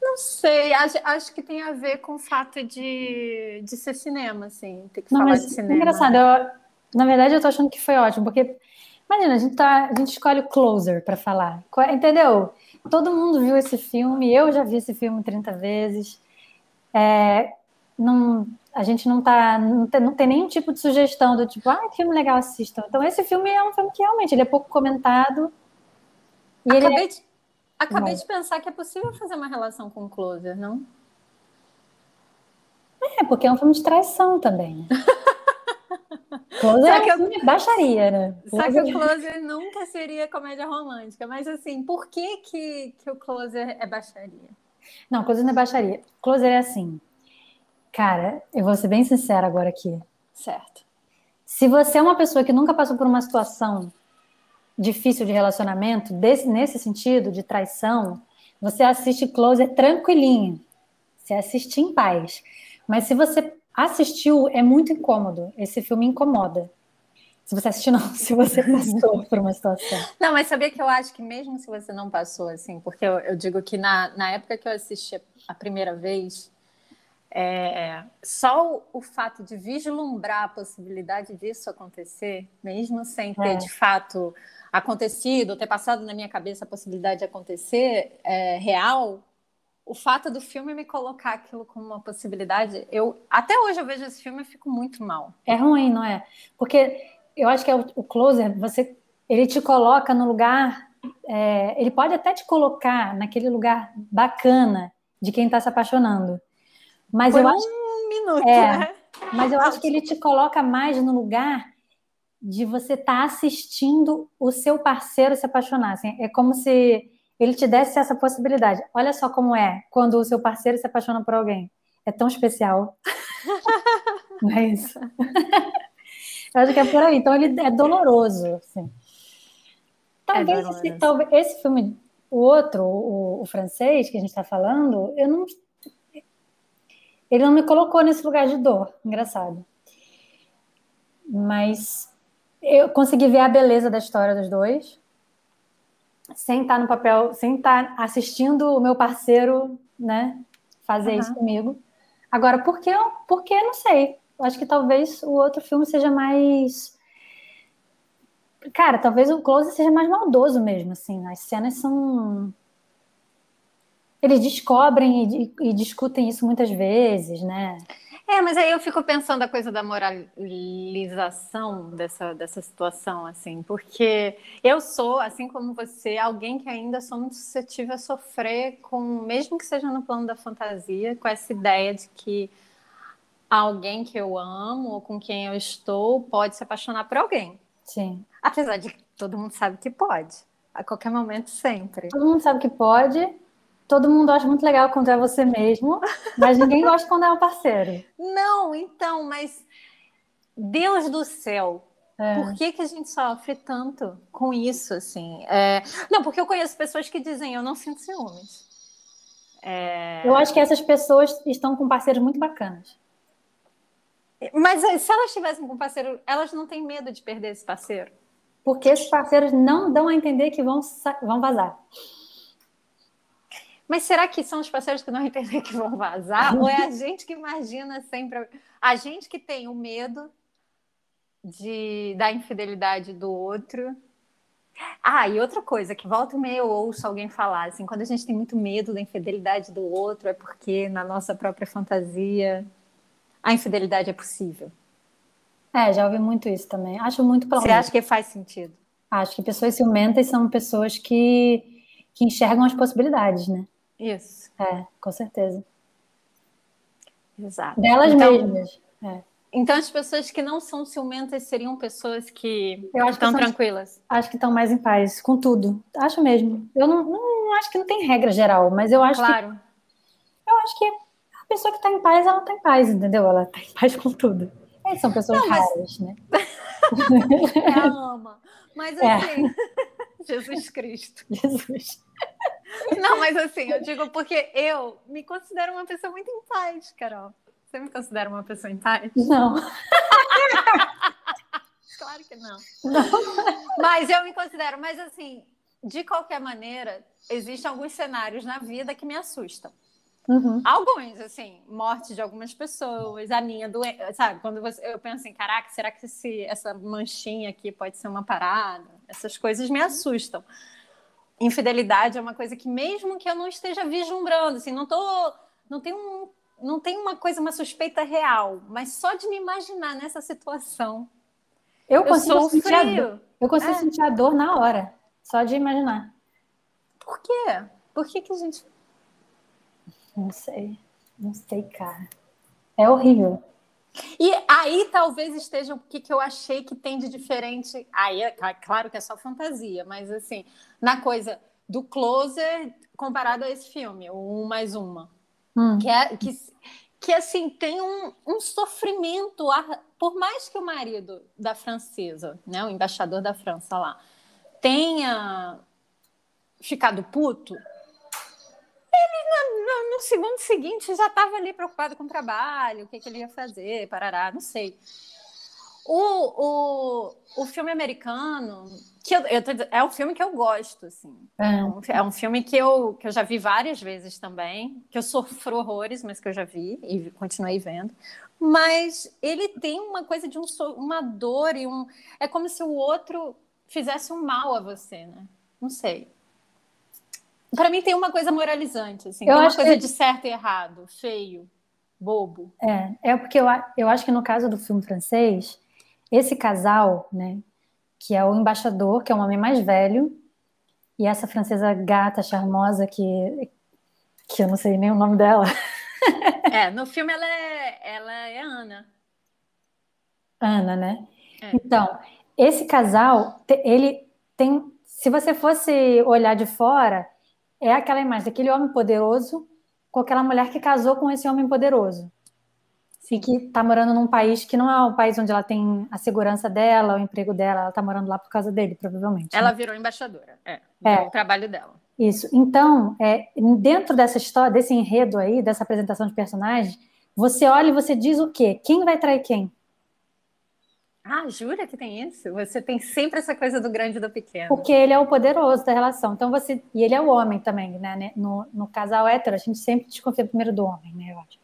Não sei, acho, acho que tem a ver com o fato de, de ser cinema, assim, ter que Não, falar de cinema. É engraçado, eu, na verdade eu tô achando que foi ótimo, porque imagina, a gente, tá, a gente escolhe o closer para falar, entendeu? Todo mundo viu esse filme, eu já vi esse filme 30 vezes. É, não, a gente não tá não tem, não tem nenhum tipo de sugestão do tipo, ah, que filme legal assistam. Então esse filme é um filme que realmente ele é pouco comentado. E acabei, é... de, acabei de pensar que é possível fazer uma relação com o Closer, não? É, porque é um filme de traição também. Closer é um filme eu... baixaria, né? Só que o Closer nunca seria comédia romântica. Mas assim, por que, que, que o Closer é baixaria? Não, Closer não é baixaria. Closer é assim Cara, eu vou ser bem sincera agora aqui. Certo. Se você é uma pessoa que nunca passou por uma situação difícil de relacionamento, desse, nesse sentido, de traição, você assiste Closer tranquilinho. Você assiste em paz. Mas se você assistiu, é muito incômodo. Esse filme incomoda. Se você assistiu, não, se você passou por uma situação. Não, mas sabia que eu acho que mesmo se você não passou, assim, porque eu, eu digo que na, na época que eu assisti a primeira vez, é, só o, fato de vislumbrar a possibilidade disso acontecer, mesmo sem ter é. de fato acontecido, ter passado na minha cabeça a possibilidade de acontecer é, real, o fato do filme me colocar aquilo como uma possibilidade, eu até hoje eu vejo esse filme e fico muito mal. É ruim, não é? Porque eu acho que é o, o closer, você, ele te coloca no lugar, é, ele pode até te colocar naquele lugar bacana de quem está se apaixonando. Mas Por eu um acho, minuto, é, né? Mas eu acho que ele te coloca mais no lugar de você estar tá assistindo o seu parceiro se apaixonar. Assim, é como se ele te desse essa possibilidade. Olha só como é quando o seu parceiro se apaixona por alguém. É tão especial. Não é isso? eu acho que é por aí. Então ele é doloroso. Assim. Talvez, é esse, talvez esse filme, o outro, o, o francês que a gente está falando, eu não ele não me colocou nesse lugar de dor, engraçado. Mas eu consegui ver a beleza da história dos dois, sem estar no papel, sem estar assistindo o meu parceiro, né, fazer uhum. isso comigo. Agora, por que, por que não sei. Eu acho que talvez o outro filme seja mais Cara, talvez o Close seja mais maldoso mesmo, assim. As cenas são eles descobrem e, e, discutem isso muitas vezes, né? É, mas aí eu fico pensando a coisa da moralização dessa, dessa situação, assim, porque eu sou, assim como você, alguém que ainda sou muito suscetível a sofrer com, mesmo que seja no plano da fantasia, com essa ideia de que alguém que eu amo ou com quem eu estou pode se apaixonar por alguém. Sim. Apesar de que todo mundo sabe que pode, a qualquer momento, sempre. Todo mundo sabe que pode, todo mundo acha muito legal quando é você mesmo, mas ninguém gosta quando é um parceiro. Não, então, mas Deus do céu, É. por que, que a gente sofre tanto com isso, assim? É, Não, porque eu conheço pessoas que dizem, eu não sinto ciúmes. É, Eu acho que essas pessoas estão com parceiros muito bacanas. Mas eh, se elas tivessem com parceiro, elas não têm medo de perder esse parceiro? Porque esses parceiros não dão a entender que vão, vão vazar. Mas será que são os parceiros que não entendem que vão vazar? Ou é a gente que imagina sempre. A gente que tem o medo de da infidelidade do outro. Ah, e outra coisa, que volta e meia eu ouço alguém falar, assim, quando a gente tem muito medo da infidelidade do outro, é porque na nossa própria fantasia a infidelidade é possível. É, já ouvi muito isso também. Acho muito Você plausível. acha que faz sentido? Acho que pessoas ciumentas são pessoas que, que enxergam as possibilidades, né? Isso, É, com certeza. exato. Delas Então- mesmas. É. Então, as pessoas que não são ciumentas seriam pessoas que que estão tranquilas. Acho que estão mais em paz com tudo. Acho mesmo. Eu não, não acho que não tem regra geral, mas eu acho que Claro. eu acho que a pessoa que está em paz, ela está em paz, entendeu? Ela está em paz com tudo. É, são pessoas Não, mas- raras, né? É a ama. Mas É. assim, Jesus Cristo. Jesus. Não, mas assim, eu digo porque eu me considero uma pessoa muito em paz, Carol. Você me considera uma pessoa em paz? Não. Claro que não. Mas eu me considero, mas assim, de qualquer maneira, existem alguns cenários na vida que me assustam. Uhum. Alguns, assim, morte de algumas pessoas, a minha doença, sabe? Quando você, eu penso assim, caraca, será que esse, essa manchinha aqui pode ser uma parada? Essas coisas me assustam. Infidelidade é uma coisa que mesmo que eu não esteja vislumbrando, assim, não tô, não tem um, não tem uma coisa, uma suspeita real, mas só de me imaginar nessa situação, Eu eu consigo sou sentir a dor. Eu consigo É. sentir a dor na hora, só de imaginar. Por quê? Por que, que a gente Não sei. Não sei, cara. É horrível. E aí talvez esteja o que, que eu achei que tem de diferente. Aí é cla- claro que é só fantasia, mas assim, na coisa do closer comparado a esse filme, o Um Mais Uma. Hum. Que, é, que, que assim, tem um, um sofrimento, por mais que o marido da francesa, né, o embaixador da França lá, tenha ficado puto, ele no, no- segundo seguinte já estava ali preocupado com o trabalho, o que, que ele ia fazer, parará, não sei. O, o, o filme americano, que eu, eu tô é um filme que eu gosto, assim. É. É um, é um filme que eu, que eu já vi várias vezes também, que eu sofro horrores, mas que eu já vi e continuei vendo. Mas ele tem uma coisa de um, uma dor e um. É como se o outro fizesse um mal a você, né? Não sei. Para mim tem uma coisa moralizante, assim. Eu tem uma coisa que- de certo e errado, feio, bobo. É, é porque eu, eu acho que no caso do filme francês, esse casal, né, que é o embaixador, que é um homem mais velho, e essa francesa gata, charmosa, que, que eu não sei nem o nome dela, É, no filme ela é, ela é Ana. Ana, né? É. Então, esse casal, ele tem. Se você fosse olhar de fora, é aquela imagem daquele homem poderoso com aquela mulher que casou com esse homem poderoso. E que está morando num país que não é o país onde ela tem a segurança dela, o emprego dela, ela está morando lá por causa dele, provavelmente. Ela né? virou embaixadora. É, É. o trabalho dela. Isso. Então, é, dentro dessa história, desse enredo aí, dessa apresentação de personagens, você olha e você diz o quê? Quem vai trair quem? Ah, jura que tem isso? Você tem sempre essa coisa do grande e do pequeno. Porque ele é o poderoso da relação. Então você. E ele é o homem também, né? No, no casal hétero, a gente sempre desconfia primeiro do homem, né? Eu acho.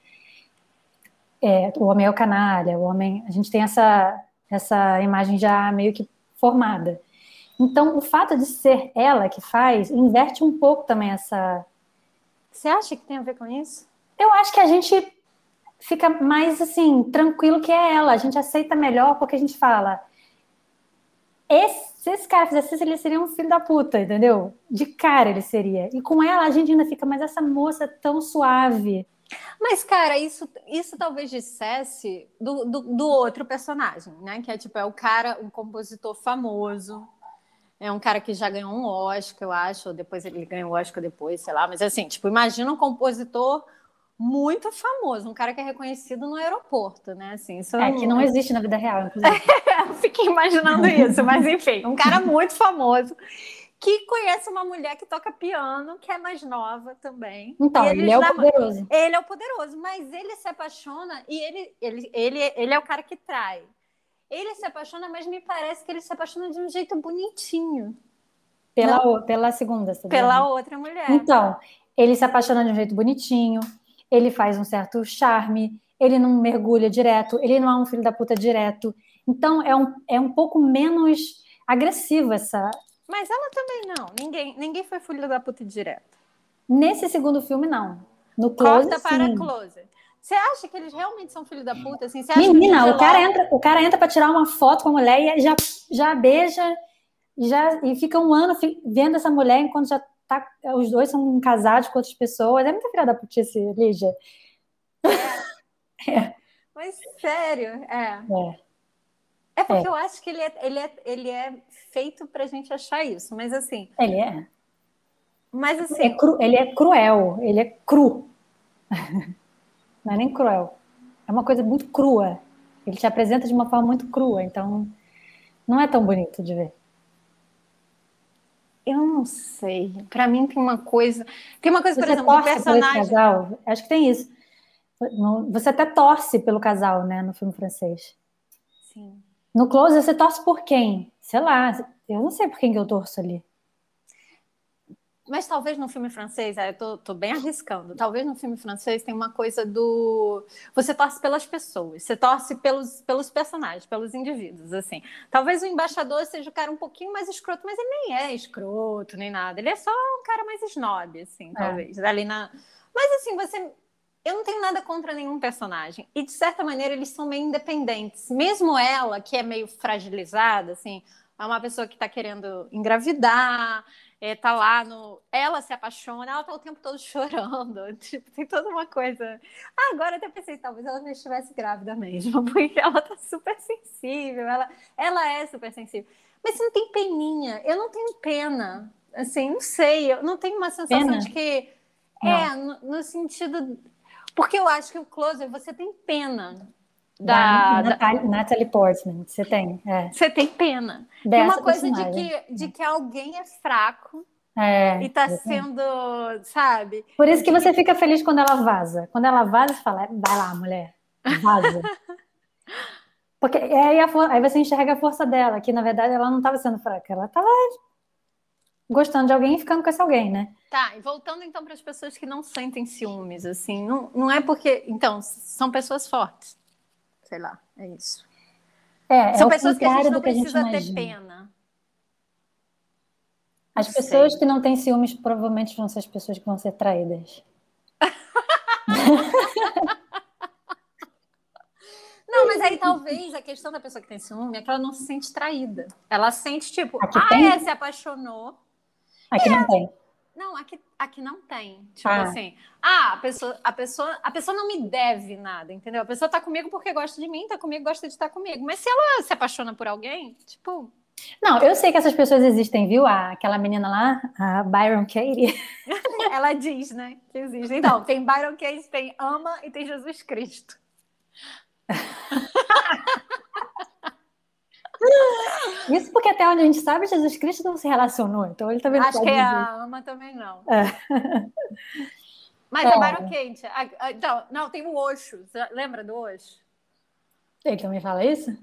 É, o homem é o canalha, o homem. A gente tem essa, essa imagem já meio que formada. Então, o fato de ser ela que faz, inverte um pouco também essa. Você acha que tem a ver com isso? Eu acho que a gente fica mais assim, tranquilo que é ela. A gente aceita melhor porque a gente fala. Esse, se esse cara fizesse isso, ele seria um filho da puta, entendeu? De cara ele seria. E com ela a gente ainda fica, mas essa moça é tão suave. Mas, cara, isso, isso talvez dissesse do, do, do outro personagem, né? Que é tipo, é o cara, um compositor famoso, É um cara que já ganhou um Oscar, eu acho, ou depois ele ganhou o Oscar depois, sei lá. Mas assim, tipo, imagina um compositor muito famoso, um cara que é reconhecido no aeroporto, né? Assim, isso É, que não existe na vida real, inclusive. Fiquei imaginando isso, mas enfim, um cara muito famoso que conhece uma mulher que toca piano, que é mais nova também. Então, ele é o poderoso. Ele é o poderoso, mas ele se apaixona e ele, ele, ele, ele é o cara que trai. Ele se apaixona, mas me parece que ele se apaixona de um jeito bonitinho Pela, pela segunda, você tá pela outra mulher. Então, ele se apaixona de um jeito bonitinho, ele faz um certo charme, ele não mergulha direto, ele não é um filho da puta direto. Então, é um, é um pouco menos agressivo essa. Mas ela também não. Ninguém, ninguém foi filho da puta direto. Nesse segundo filme, não. No close, Corta para sim. close. Você acha que eles realmente são filho da puta? Assim, Menina, o cara, entra, o cara entra para tirar uma foto com a mulher e já, já beija e, já, e fica um ano vendo essa mulher enquanto já tá. Os dois são casados com outras pessoas. É muita filha da putice, Lígia. Mas sério, é. É. É porque eu acho que ele é, ele é, ele é feito pra gente achar isso. Mas assim, Ele é. mas É assim, cru- ele é cruel, ele é cru. Não é nem cruel. É uma coisa muito crua. Ele te apresenta de uma forma muito crua, então não é tão bonito de ver. Eu não sei. Pra mim tem uma coisa. Tem uma coisa, por Você exemplo, do torce por esse personagem. casal? Acho que tem isso. Você até torce pelo casal, né, no filme francês. Sim. No Close, você torce por quem? Sei lá, eu não sei por quem que eu torço ali. Mas talvez no filme francês, é, eu tô, tô bem arriscando. Talvez no filme francês tem uma coisa do. Você torce pelas pessoas, você torce pelos, pelos personagens, pelos indivíduos, assim. Talvez o embaixador seja o cara um pouquinho mais escroto, mas ele nem é escroto, nem nada. Ele é só um cara mais snob, assim, talvez. Ali na... Mas assim, você. Eu não tenho nada contra nenhum personagem. E, de certa maneira, eles são meio independentes. Mesmo ela, que é meio fragilizada, assim, é uma pessoa que está querendo engravidar, é, tá lá no. Ela se apaixona, ela tá o tempo todo chorando. Tipo, tem toda uma coisa. Ah, agora eu até pensei, talvez ela já estivesse grávida mesmo, porque ela tá super sensível, ela, ela é super sensível. Mas você não tem peninha, eu não tenho pena. Assim, não sei, eu não tenho uma sensação Pena? de que. Não. É, no, no sentido. Porque eu acho que o Closer, você tem pena. Da, Da, da- Natalie, Natalie Portman, você tem. É, Você tem pena. Tem dessa uma coisa de que, de que alguém é fraco É, e tá sendo, sabe? Por isso que você fica feliz quando ela vaza. Quando ela vaza, você fala, vai lá, mulher, vaza. Porque aí, a aí você enxerga a força dela, que na verdade ela não estava sendo fraca, ela estava gostando de alguém e ficando com esse alguém, né? Tá, e voltando então para as pessoas que não sentem ciúmes, assim, não, não é porque. Então, são pessoas fortes. Sei lá, é isso. É, são é pessoas que a gente não do que a gente precisa ter imagina. pena. As Não pessoas sei. que não têm ciúmes provavelmente vão ser as pessoas que vão ser traídas. Não, mas aí talvez a questão da pessoa que tem ciúme é que ela não se sente traída. Ela sente, tipo, Aqui ah, tem? é, se apaixonou. Aqui não tem. Não, aqui, aqui não tem. Tipo Ah. assim, ah, a pessoa, a, pessoa, a pessoa não me deve nada, entendeu? A pessoa tá comigo porque gosta de mim, tá comigo, gosta de estar comigo. Mas se ela se apaixona por alguém, tipo, Não, eu sei que essas pessoas existem, viu? A- Aquela menina lá, a Byron Katie. ela diz, né? Que existe. Então, tem Byron Case, tem Ama e tem Jesus Cristo. Isso porque até onde a gente sabe, Jesus Cristo não se relacionou. Então ele também não Acho que é dizer. a Ama também não. É. Mas É. a Byron Kate. a- a- Então, não, tem o Osho. Você lembra do Osho? Ele também fala isso?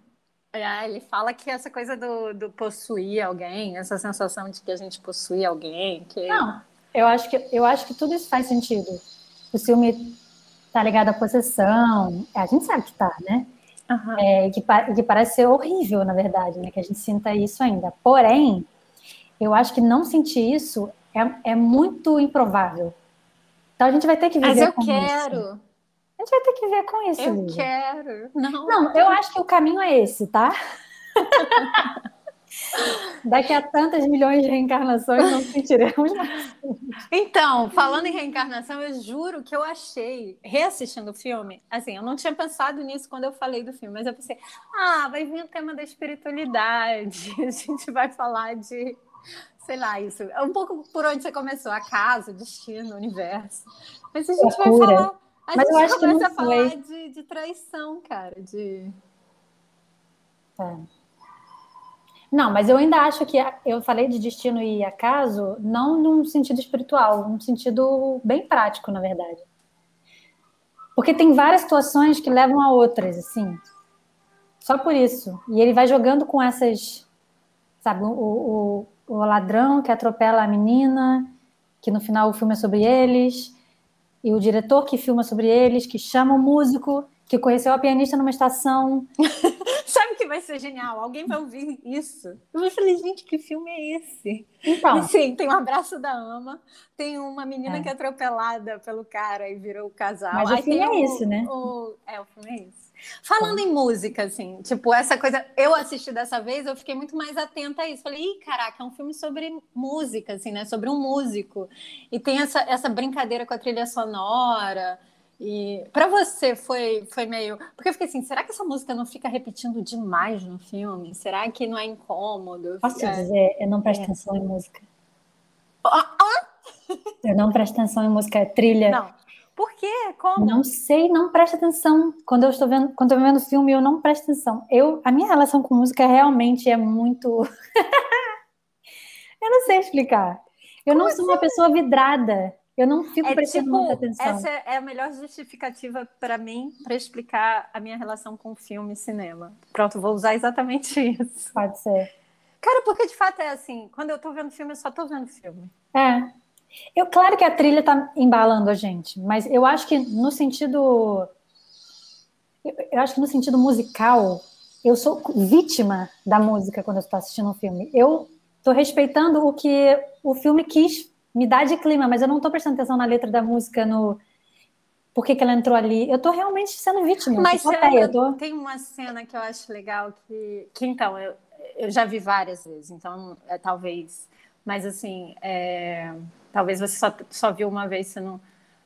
É, ele fala que essa coisa do, do possuir alguém, essa sensação de que a gente possui alguém, que Não, eu acho que, eu acho que tudo isso faz sentido. O ciúme tá ligado à possessão. A gente sabe que tá, né? Aham. É, que, que parece ser horrível, na verdade, né? Que a gente sinta isso ainda. Porém, eu acho que não sentir isso é, é muito improvável. Então a gente vai ter que viver Mas eu com isso. quero, A gente vai ter que viver com isso. eu Lívia. quero. Não, Não, eu acho que o caminho é esse, tá? Daqui a tantas milhões de reencarnações não sentiremos mais. Então, falando em reencarnação, eu juro que eu achei, reassistindo o filme, assim, eu não tinha pensado nisso quando eu falei do filme, mas eu pensei, ah, vai vir o tema da espiritualidade, a gente vai falar de sei lá, isso. É um pouco por onde você começou, a casa, destino, universo. Mas a gente vai Loucura. falar. A Mas eu gente acho que começa não a falar de, de traição, cara. De... É. Não, mas eu ainda acho que eu falei de destino e acaso, não num sentido espiritual, num sentido bem prático, na verdade. Porque tem várias situações que levam a outras, assim. Só por isso. E ele vai jogando com essas. Sabe, o, o, o ladrão que atropela a menina, que no final o filme é sobre eles, e o diretor que filma sobre eles, que chama o músico, que conheceu a pianista numa estação. O que vai ser genial? Alguém vai ouvir isso. Eu falar, gente, que filme é esse? Então, Sim, tem um abraço da ama, tem uma menina É. que é atropelada pelo cara e virou o casal. Mas o filme é isso, né? o- É, o filme é isso. Falando em música, assim, tipo, essa coisa, eu assisti dessa vez, eu fiquei muito mais atenta a isso. Falei, ih, caraca, é um filme sobre música, assim, né? Sobre um músico. E tem essa, essa brincadeira com a trilha sonora. E para você foi, foi meio. Porque eu fiquei assim, será que essa música não fica repetindo demais no filme? Será que não é incômodo? Posso É. dizer, eu não presto É. atenção em música. Ah, Eu não presto atenção em música, é trilha. Não. Por quê? Como? Não sei, não presto atenção. Quando eu estou vendo, quando eu vendo filme, eu não presto atenção. Eu, a minha relação com música realmente é muito. eu não sei explicar. Eu não sou uma pessoa vidrada. Eu não fico É prestando tipo, muita atenção. essa é a melhor justificativa para mim para explicar a minha relação com filme e cinema. Pronto, vou usar exatamente isso. Pode ser. Cara, porque de fato é assim, quando eu tô vendo filme, eu só tô vendo filme. É. Eu, claro que a trilha tá embalando a gente, mas eu acho que no sentido. Eu, acho que no sentido musical, eu sou vítima da música quando eu estou assistindo um filme. Eu estou respeitando o que o filme quis me dar de clima, mas eu não estou prestando atenção na letra da música, no. Por que, que ela entrou ali? Eu estou realmente sendo vítima. Mas eu tô, tem uma cena que eu acho legal que, que então, eu, eu já vi várias vezes, então é, talvez. Mas assim, é, talvez você só, só viu uma vez, você não.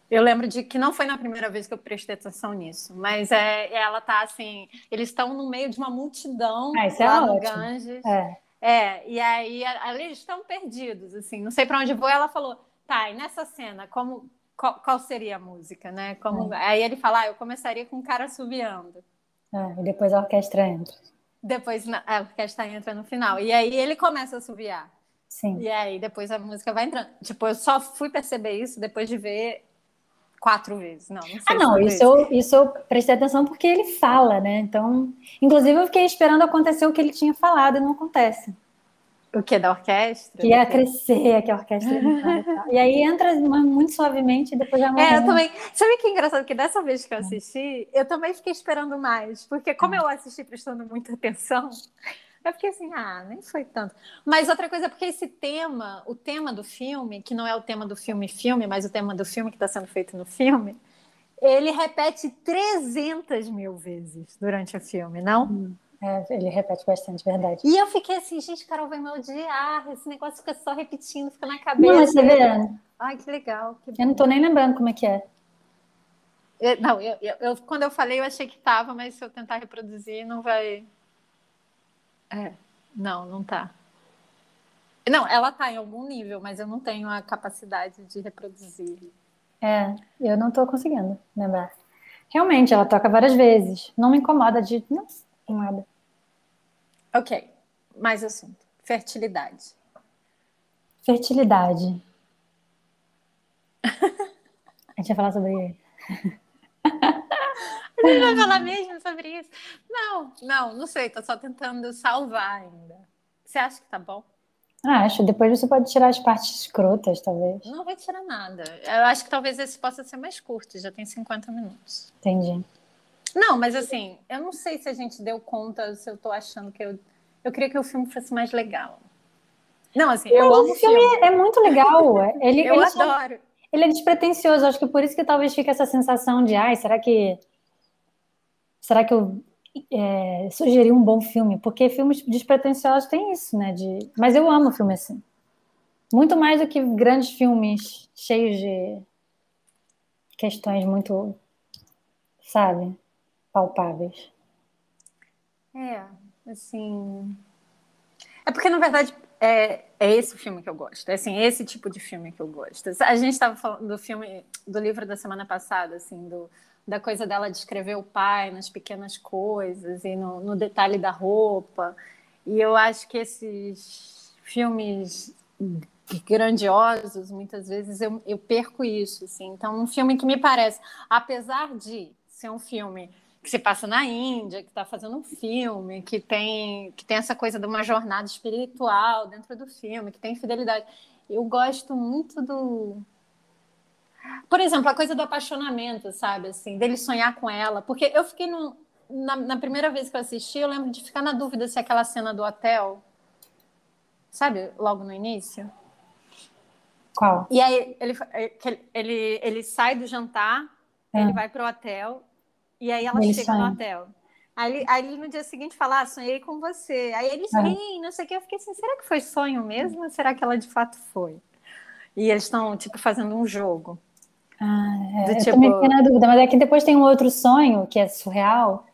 Eu lembro de que não foi na primeira vez que eu prestei atenção nisso, mas é, ela tá assim, eles estão no meio de uma multidão Ah, é lá no ótimo. Ganges. É. É, e aí ali eles estão perdidos, assim, não sei para onde vou. Ela falou, tá, e nessa cena, como qual, qual seria a música, né? Como, Aí ele fala, ah, eu começaria com o cara subiando. É, e depois a orquestra entra. Depois a orquestra entra no final. E aí ele começa a subiar. Sim. E aí depois a música vai entrando. Tipo, eu só fui perceber isso depois de ver quatro vezes. Não, não sei. Ah, não, isso eu, isso eu prestei atenção porque ele fala, né? Então, inclusive eu fiquei esperando acontecer o que ele tinha falado e não acontece. O que? Da orquestra? Que ia crescer, que a orquestra e. E aí entra mas muito suavemente e depois já É, morre. eu também. Sabe que é engraçado? Que dessa vez que eu assisti, eu também fiquei esperando mais. Porque como eu assisti prestando muita atenção, eu fiquei assim, ah, nem foi tanto. Mas outra coisa é porque esse tema, o tema do filme, que não é o tema do filme filme, mas o tema do filme que está sendo feito no filme, ele repete 300 mil vezes durante o filme, não? É, ele repete bastante, verdade. E eu fiquei assim, gente, Carol vai me odiar, esse negócio fica só repetindo, fica na Não, cabeça. mas você vê, Ai, que legal. que eu não tô nem lembrando como é que é. Eu- não, eu- eu- quando eu falei, eu achei que tava, mas se eu tentar reproduzir, não vai. É, não, não tá. Não, ela tá em algum nível, mas eu não tenho a capacidade de reproduzir. É, eu não tô conseguindo lembrar. Realmente, ela toca várias vezes. Não me incomoda de não, nada. Ok, mais assunto. Fertilidade. Fertilidade. A gente vai falar sobre Gente vai falar mesmo sobre isso? Não, não, não sei, tô só tentando salvar ainda. Você acha que tá bom? Ah, acho. Depois você pode tirar as partes escrotas, talvez. Não vou tirar nada. Eu acho que talvez esse possa ser mais curto, já tem 50 minutos. Entendi. Não, mas assim, eu não sei se a gente deu conta, se eu tô achando que eu. Eu queria que o filme fosse mais legal. Não, assim, eu amo o filme é muito legal. Ele, Eu ele, só- adoro. ele é despretensioso. Acho que por isso que talvez fique essa sensação de, ai, será que. Será que eu é, um bom filme? Porque filmes despretensiosos têm isso, né? De... Mas eu amo filme assim. Muito mais do que grandes filmes cheios de questões muito, sabe, palpáveis. É, assim. É porque, na verdade, é, é esse o filme que eu gosto. É assim, esse tipo de filme que eu gosto. A gente estava falando do filme, do livro da semana passada, assim, do, da coisa dela de escrever o pai nas pequenas coisas e no, no detalhe da roupa. E eu acho que esses filmes grandiosos, muitas vezes eu, eu perco isso. Assim. Então, um filme que me parece, apesar de ser um filme que se passa na Índia, que está fazendo um filme, que tem, que tem essa coisa de uma jornada espiritual dentro do filme, que tem fidelidade. Eu gosto muito do. Por exemplo, a coisa do apaixonamento, sabe? Assim, dele sonhar com ela. Porque eu fiquei no, na, na primeira vez que eu assisti, eu lembro de ficar na dúvida se aquela cena do hotel. Sabe, logo no início? Qual? E aí ele, ele, ele sai do jantar, é. ele vai para o hotel e aí ela chega no hotel. Aí, aí ele no dia seguinte fala, ah, sonhei com você. Aí eles é. riem, não sei o que. Eu fiquei assim, será que foi sonho mesmo? Ou será que ela de fato foi? E eles estão, tipo, fazendo um jogo. Ah, é. eu tipo... também fiquei na dúvida. Mas é que depois tem um outro sonho, que é surreal.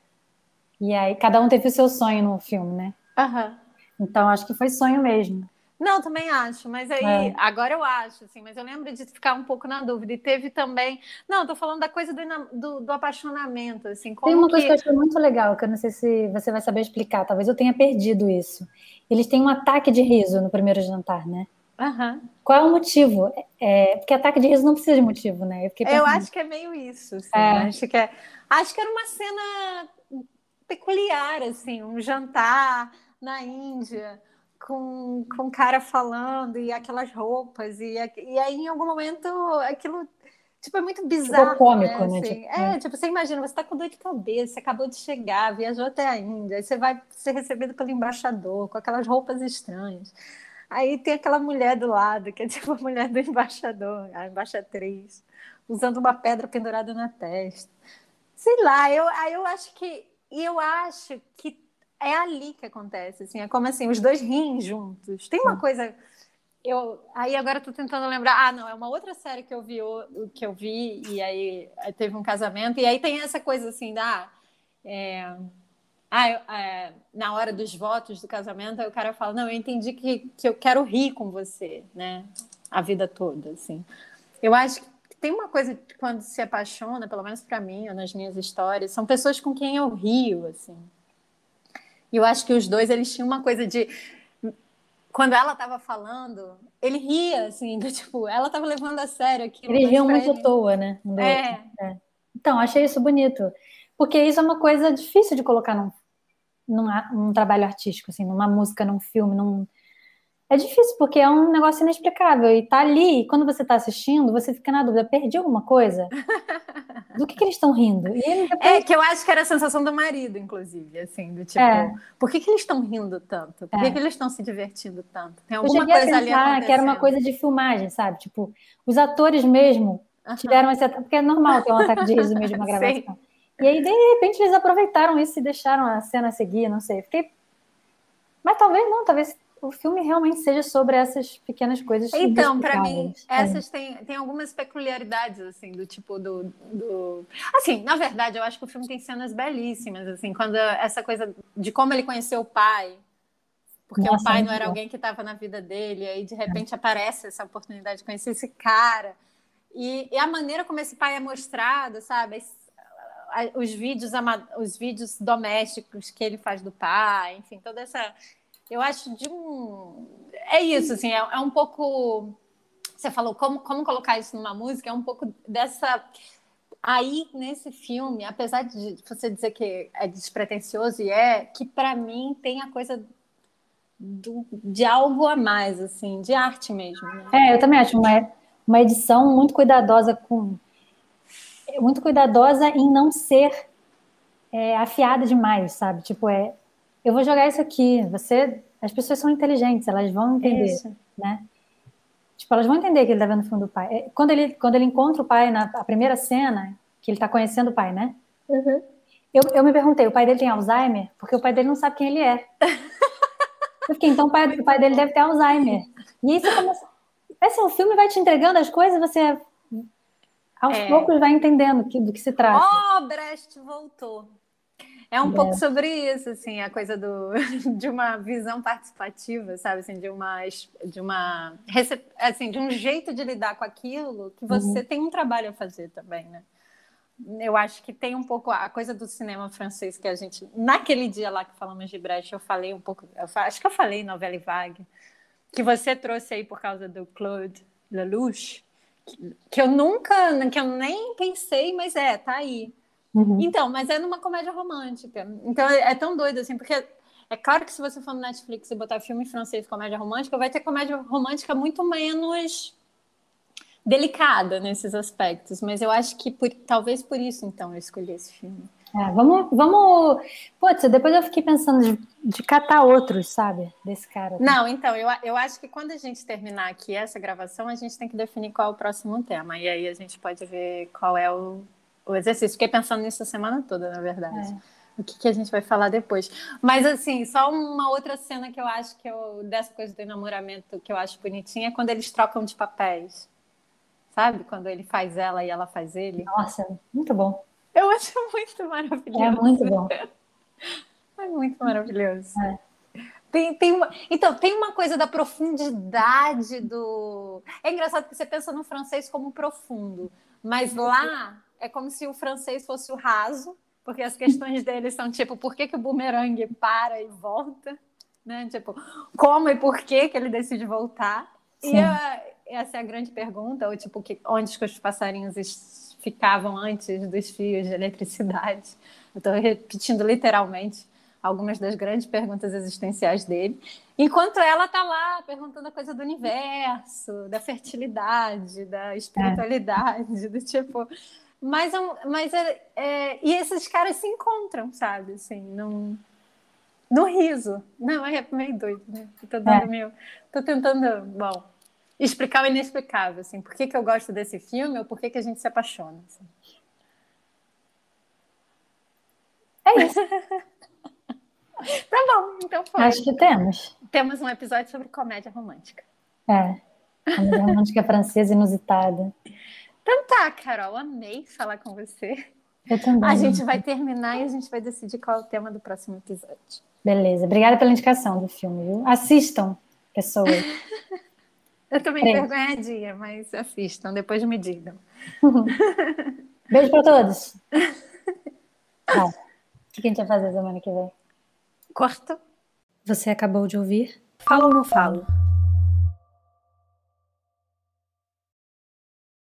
E aí cada um teve o seu sonho no filme, né? Aham. Então acho que foi sonho mesmo. Não, também acho, mas aí, é. agora eu acho, assim, mas eu lembro de ficar um pouco na dúvida. E teve também. Não, tô falando da coisa do, do, do apaixonamento, assim. Tem uma que... coisa que eu achei muito legal, que eu não sei se você vai saber explicar, talvez eu tenha perdido isso. Eles têm um ataque de riso no primeiro jantar, né? Uhum. Qual é o motivo? É, porque ataque de riso não precisa de motivo, né? Eu, eu acho que é meio isso. Assim, é. Acho, que é, acho que era uma cena peculiar, assim, um jantar na Índia com, com o cara falando e aquelas roupas, e, e aí em algum momento aquilo tipo, é muito bizarro. Tipo cômico, né? né? Assim, tipo... É, tipo, você imagina, você está com dor de cabeça, acabou de chegar, viajou até a Índia, aí você vai ser recebido pelo embaixador com aquelas roupas estranhas. Aí tem aquela mulher do lado, que é tipo a mulher do embaixador, a embaixatriz, usando uma pedra pendurada na testa. Sei lá, eu, aí eu acho que. E eu acho que é ali que acontece, assim, é como assim, os dois riem juntos. Tem uma coisa eu aí agora estou tentando lembrar, ah, não, é uma outra série que eu vi que eu vi e aí teve um casamento e aí tem essa coisa assim da é, ah, eu, é, na hora dos votos do casamento, aí o cara fala, não, eu entendi que, que eu quero rir com você, né, a vida toda, assim. Eu acho que tem uma coisa que quando se apaixona, pelo menos para mim, ou nas minhas histórias, são pessoas com quem eu rio, assim. E eu acho que os dois eles tinham uma coisa de quando ela estava falando, ele ria, assim, do, tipo, ela estava levando a sério aquilo. Eles riam muito à toa, né? É. é. Então, achei isso bonito. Porque isso é uma coisa difícil de colocar num, num, num trabalho artístico, assim, numa música, num filme, num, é difícil, porque é um negócio inexplicável. E tá ali, e quando você tá assistindo, você fica na dúvida, perdi alguma coisa? Do que, que eles estão rindo? Depois... É, que eu acho que era a sensação do marido, inclusive, assim, do tipo, é. por que, que eles estão rindo tanto? Por que, é. que eles estão se divertindo tanto? Tem alguma eu coisa ali acontecendo. que era uma coisa de filmagem, sabe? Tipo, os atores mesmo tiveram esse ataque, porque é normal ter um ataque de riso mesmo na gravação. E aí, de repente, eles aproveitaram isso e deixaram a cena seguir, não sei. Fiquei... Mas talvez não, talvez o filme realmente seja sobre essas pequenas coisas. Então, para mim, é. essas têm, têm algumas peculiaridades, assim, do tipo do, do. Assim, na verdade, eu acho que o filme tem cenas belíssimas, assim, quando essa coisa de como ele conheceu o pai. Porque Nossa, o pai não era alguém que estava na vida dele, aí de repente é. aparece essa oportunidade de conhecer esse cara. E, e, a maneira como esse pai é mostrado, sabe? Os vídeos, os vídeos domésticos que ele faz do pai, enfim, toda essa eu acho de um. É isso, assim, é, é um pouco. Você falou como, como colocar isso numa música, é um pouco dessa. Aí, nesse filme, apesar de você dizer que é despretensioso, e é, que para mim tem a coisa do, de algo a mais, assim, de arte mesmo. Né? É, eu também acho uma, uma edição muito cuidadosa com. Muito cuidadosa em não ser é, afiada demais, sabe? Tipo, é, eu vou jogar isso aqui. Você, as pessoas são inteligentes, elas vão entender, isso. né? Tipo, elas vão entender que ele tá vendo o fundo do pai. É, quando ele, quando ele encontra o pai na primeira cena, que ele tá conhecendo o pai, né? Uhum. Eu, eu me perguntei, o pai dele tem Alzheimer? Porque o pai dele não sabe quem ele é. Eu fiquei, então o pai, o pai dele deve ter Alzheimer. E aí você começa. Assim, o filme vai te entregando as coisas, você aos é. poucos vai entendendo que, do que se trata. Oh, Brecht voltou. É um é. pouco sobre isso, assim, a coisa do, de uma visão participativa, sabe, assim, de uma, de uma, assim, de um jeito de lidar com aquilo que você uhum. tem um trabalho a fazer também, né? Eu acho que tem um pouco a coisa do cinema francês que a gente, naquele dia lá que falamos de Brecht, eu falei um pouco, acho que eu falei novela e vague, que você trouxe aí por causa do Claude Lelouch, que, eu nunca, que eu nem pensei, mas é, tá aí Uhum. Então, mas é numa comédia romântica. Então é, é, tão doido assim, porque é claro que se você for no Netflix e botar filme francês comédia romântica, vai ter comédia romântica muito menos delicada nesses aspectos. Mas eu acho que por, talvez por isso, então, eu escolhi esse filme. É, vamos, vamos. Putz, depois eu fiquei pensando de, de catar outros, sabe? Desse cara. Não, então, eu, eu acho que quando a gente terminar aqui essa gravação, a gente tem que definir qual é o próximo tema. E aí a gente pode ver qual é o, o exercício. Fiquei pensando nisso a semana toda, na verdade. É. O que, que, a gente vai falar depois. Mas, assim, só uma outra cena que eu acho que eu, dessa coisa do enamoramento que eu acho bonitinha é quando eles trocam de papéis. Sabe? Quando ele faz ela e ela faz ele. Nossa, muito bom. Eu acho muito maravilhoso. É muito bom. É muito maravilhoso. É. Tem, tem uma... Então, tem uma coisa da profundidade do. É engraçado que você pensa no francês como profundo, mas lá é como se o francês fosse o raso, porque as questões dele são tipo, por que, que o bumerangue para e volta? Né? Tipo, como e por que, que ele decide voltar? Sim. E a, essa é a grande pergunta, ou tipo, que, onde que os passarinhos ficavam antes dos fios de eletricidade? Eu estou repetindo literalmente algumas das grandes perguntas existenciais dele, enquanto ela está lá perguntando a coisa do universo, da fertilidade, da espiritualidade, é. do tipo, mas, é mas é, é, e esses caras se encontram, sabe? Assim, num, no riso. Não, é meio doido, né? Tô, dando é. meio, tô tentando, bom, explicar o inexplicável, assim. Por que, que eu gosto desse filme ou por que, que a gente se apaixona, assim. É isso. tá bom, então foi. Acho que temos. Temos um episódio sobre comédia romântica. É. Comédia romântica francesa inusitada. Então tá, Carol, amei falar com você. Eu também. A gente vai terminar e a gente vai decidir qual é o tema do próximo episódio. Beleza. Obrigada pela indicação do filme, viu? Assistam, pessoas. Eu também Três. vergonhadinha, mas assistam, depois me digam. Beijo para todos. Tá. O que a gente vai fazer semana que vem? Corto. Você acabou de ouvir? Falo ou não falo?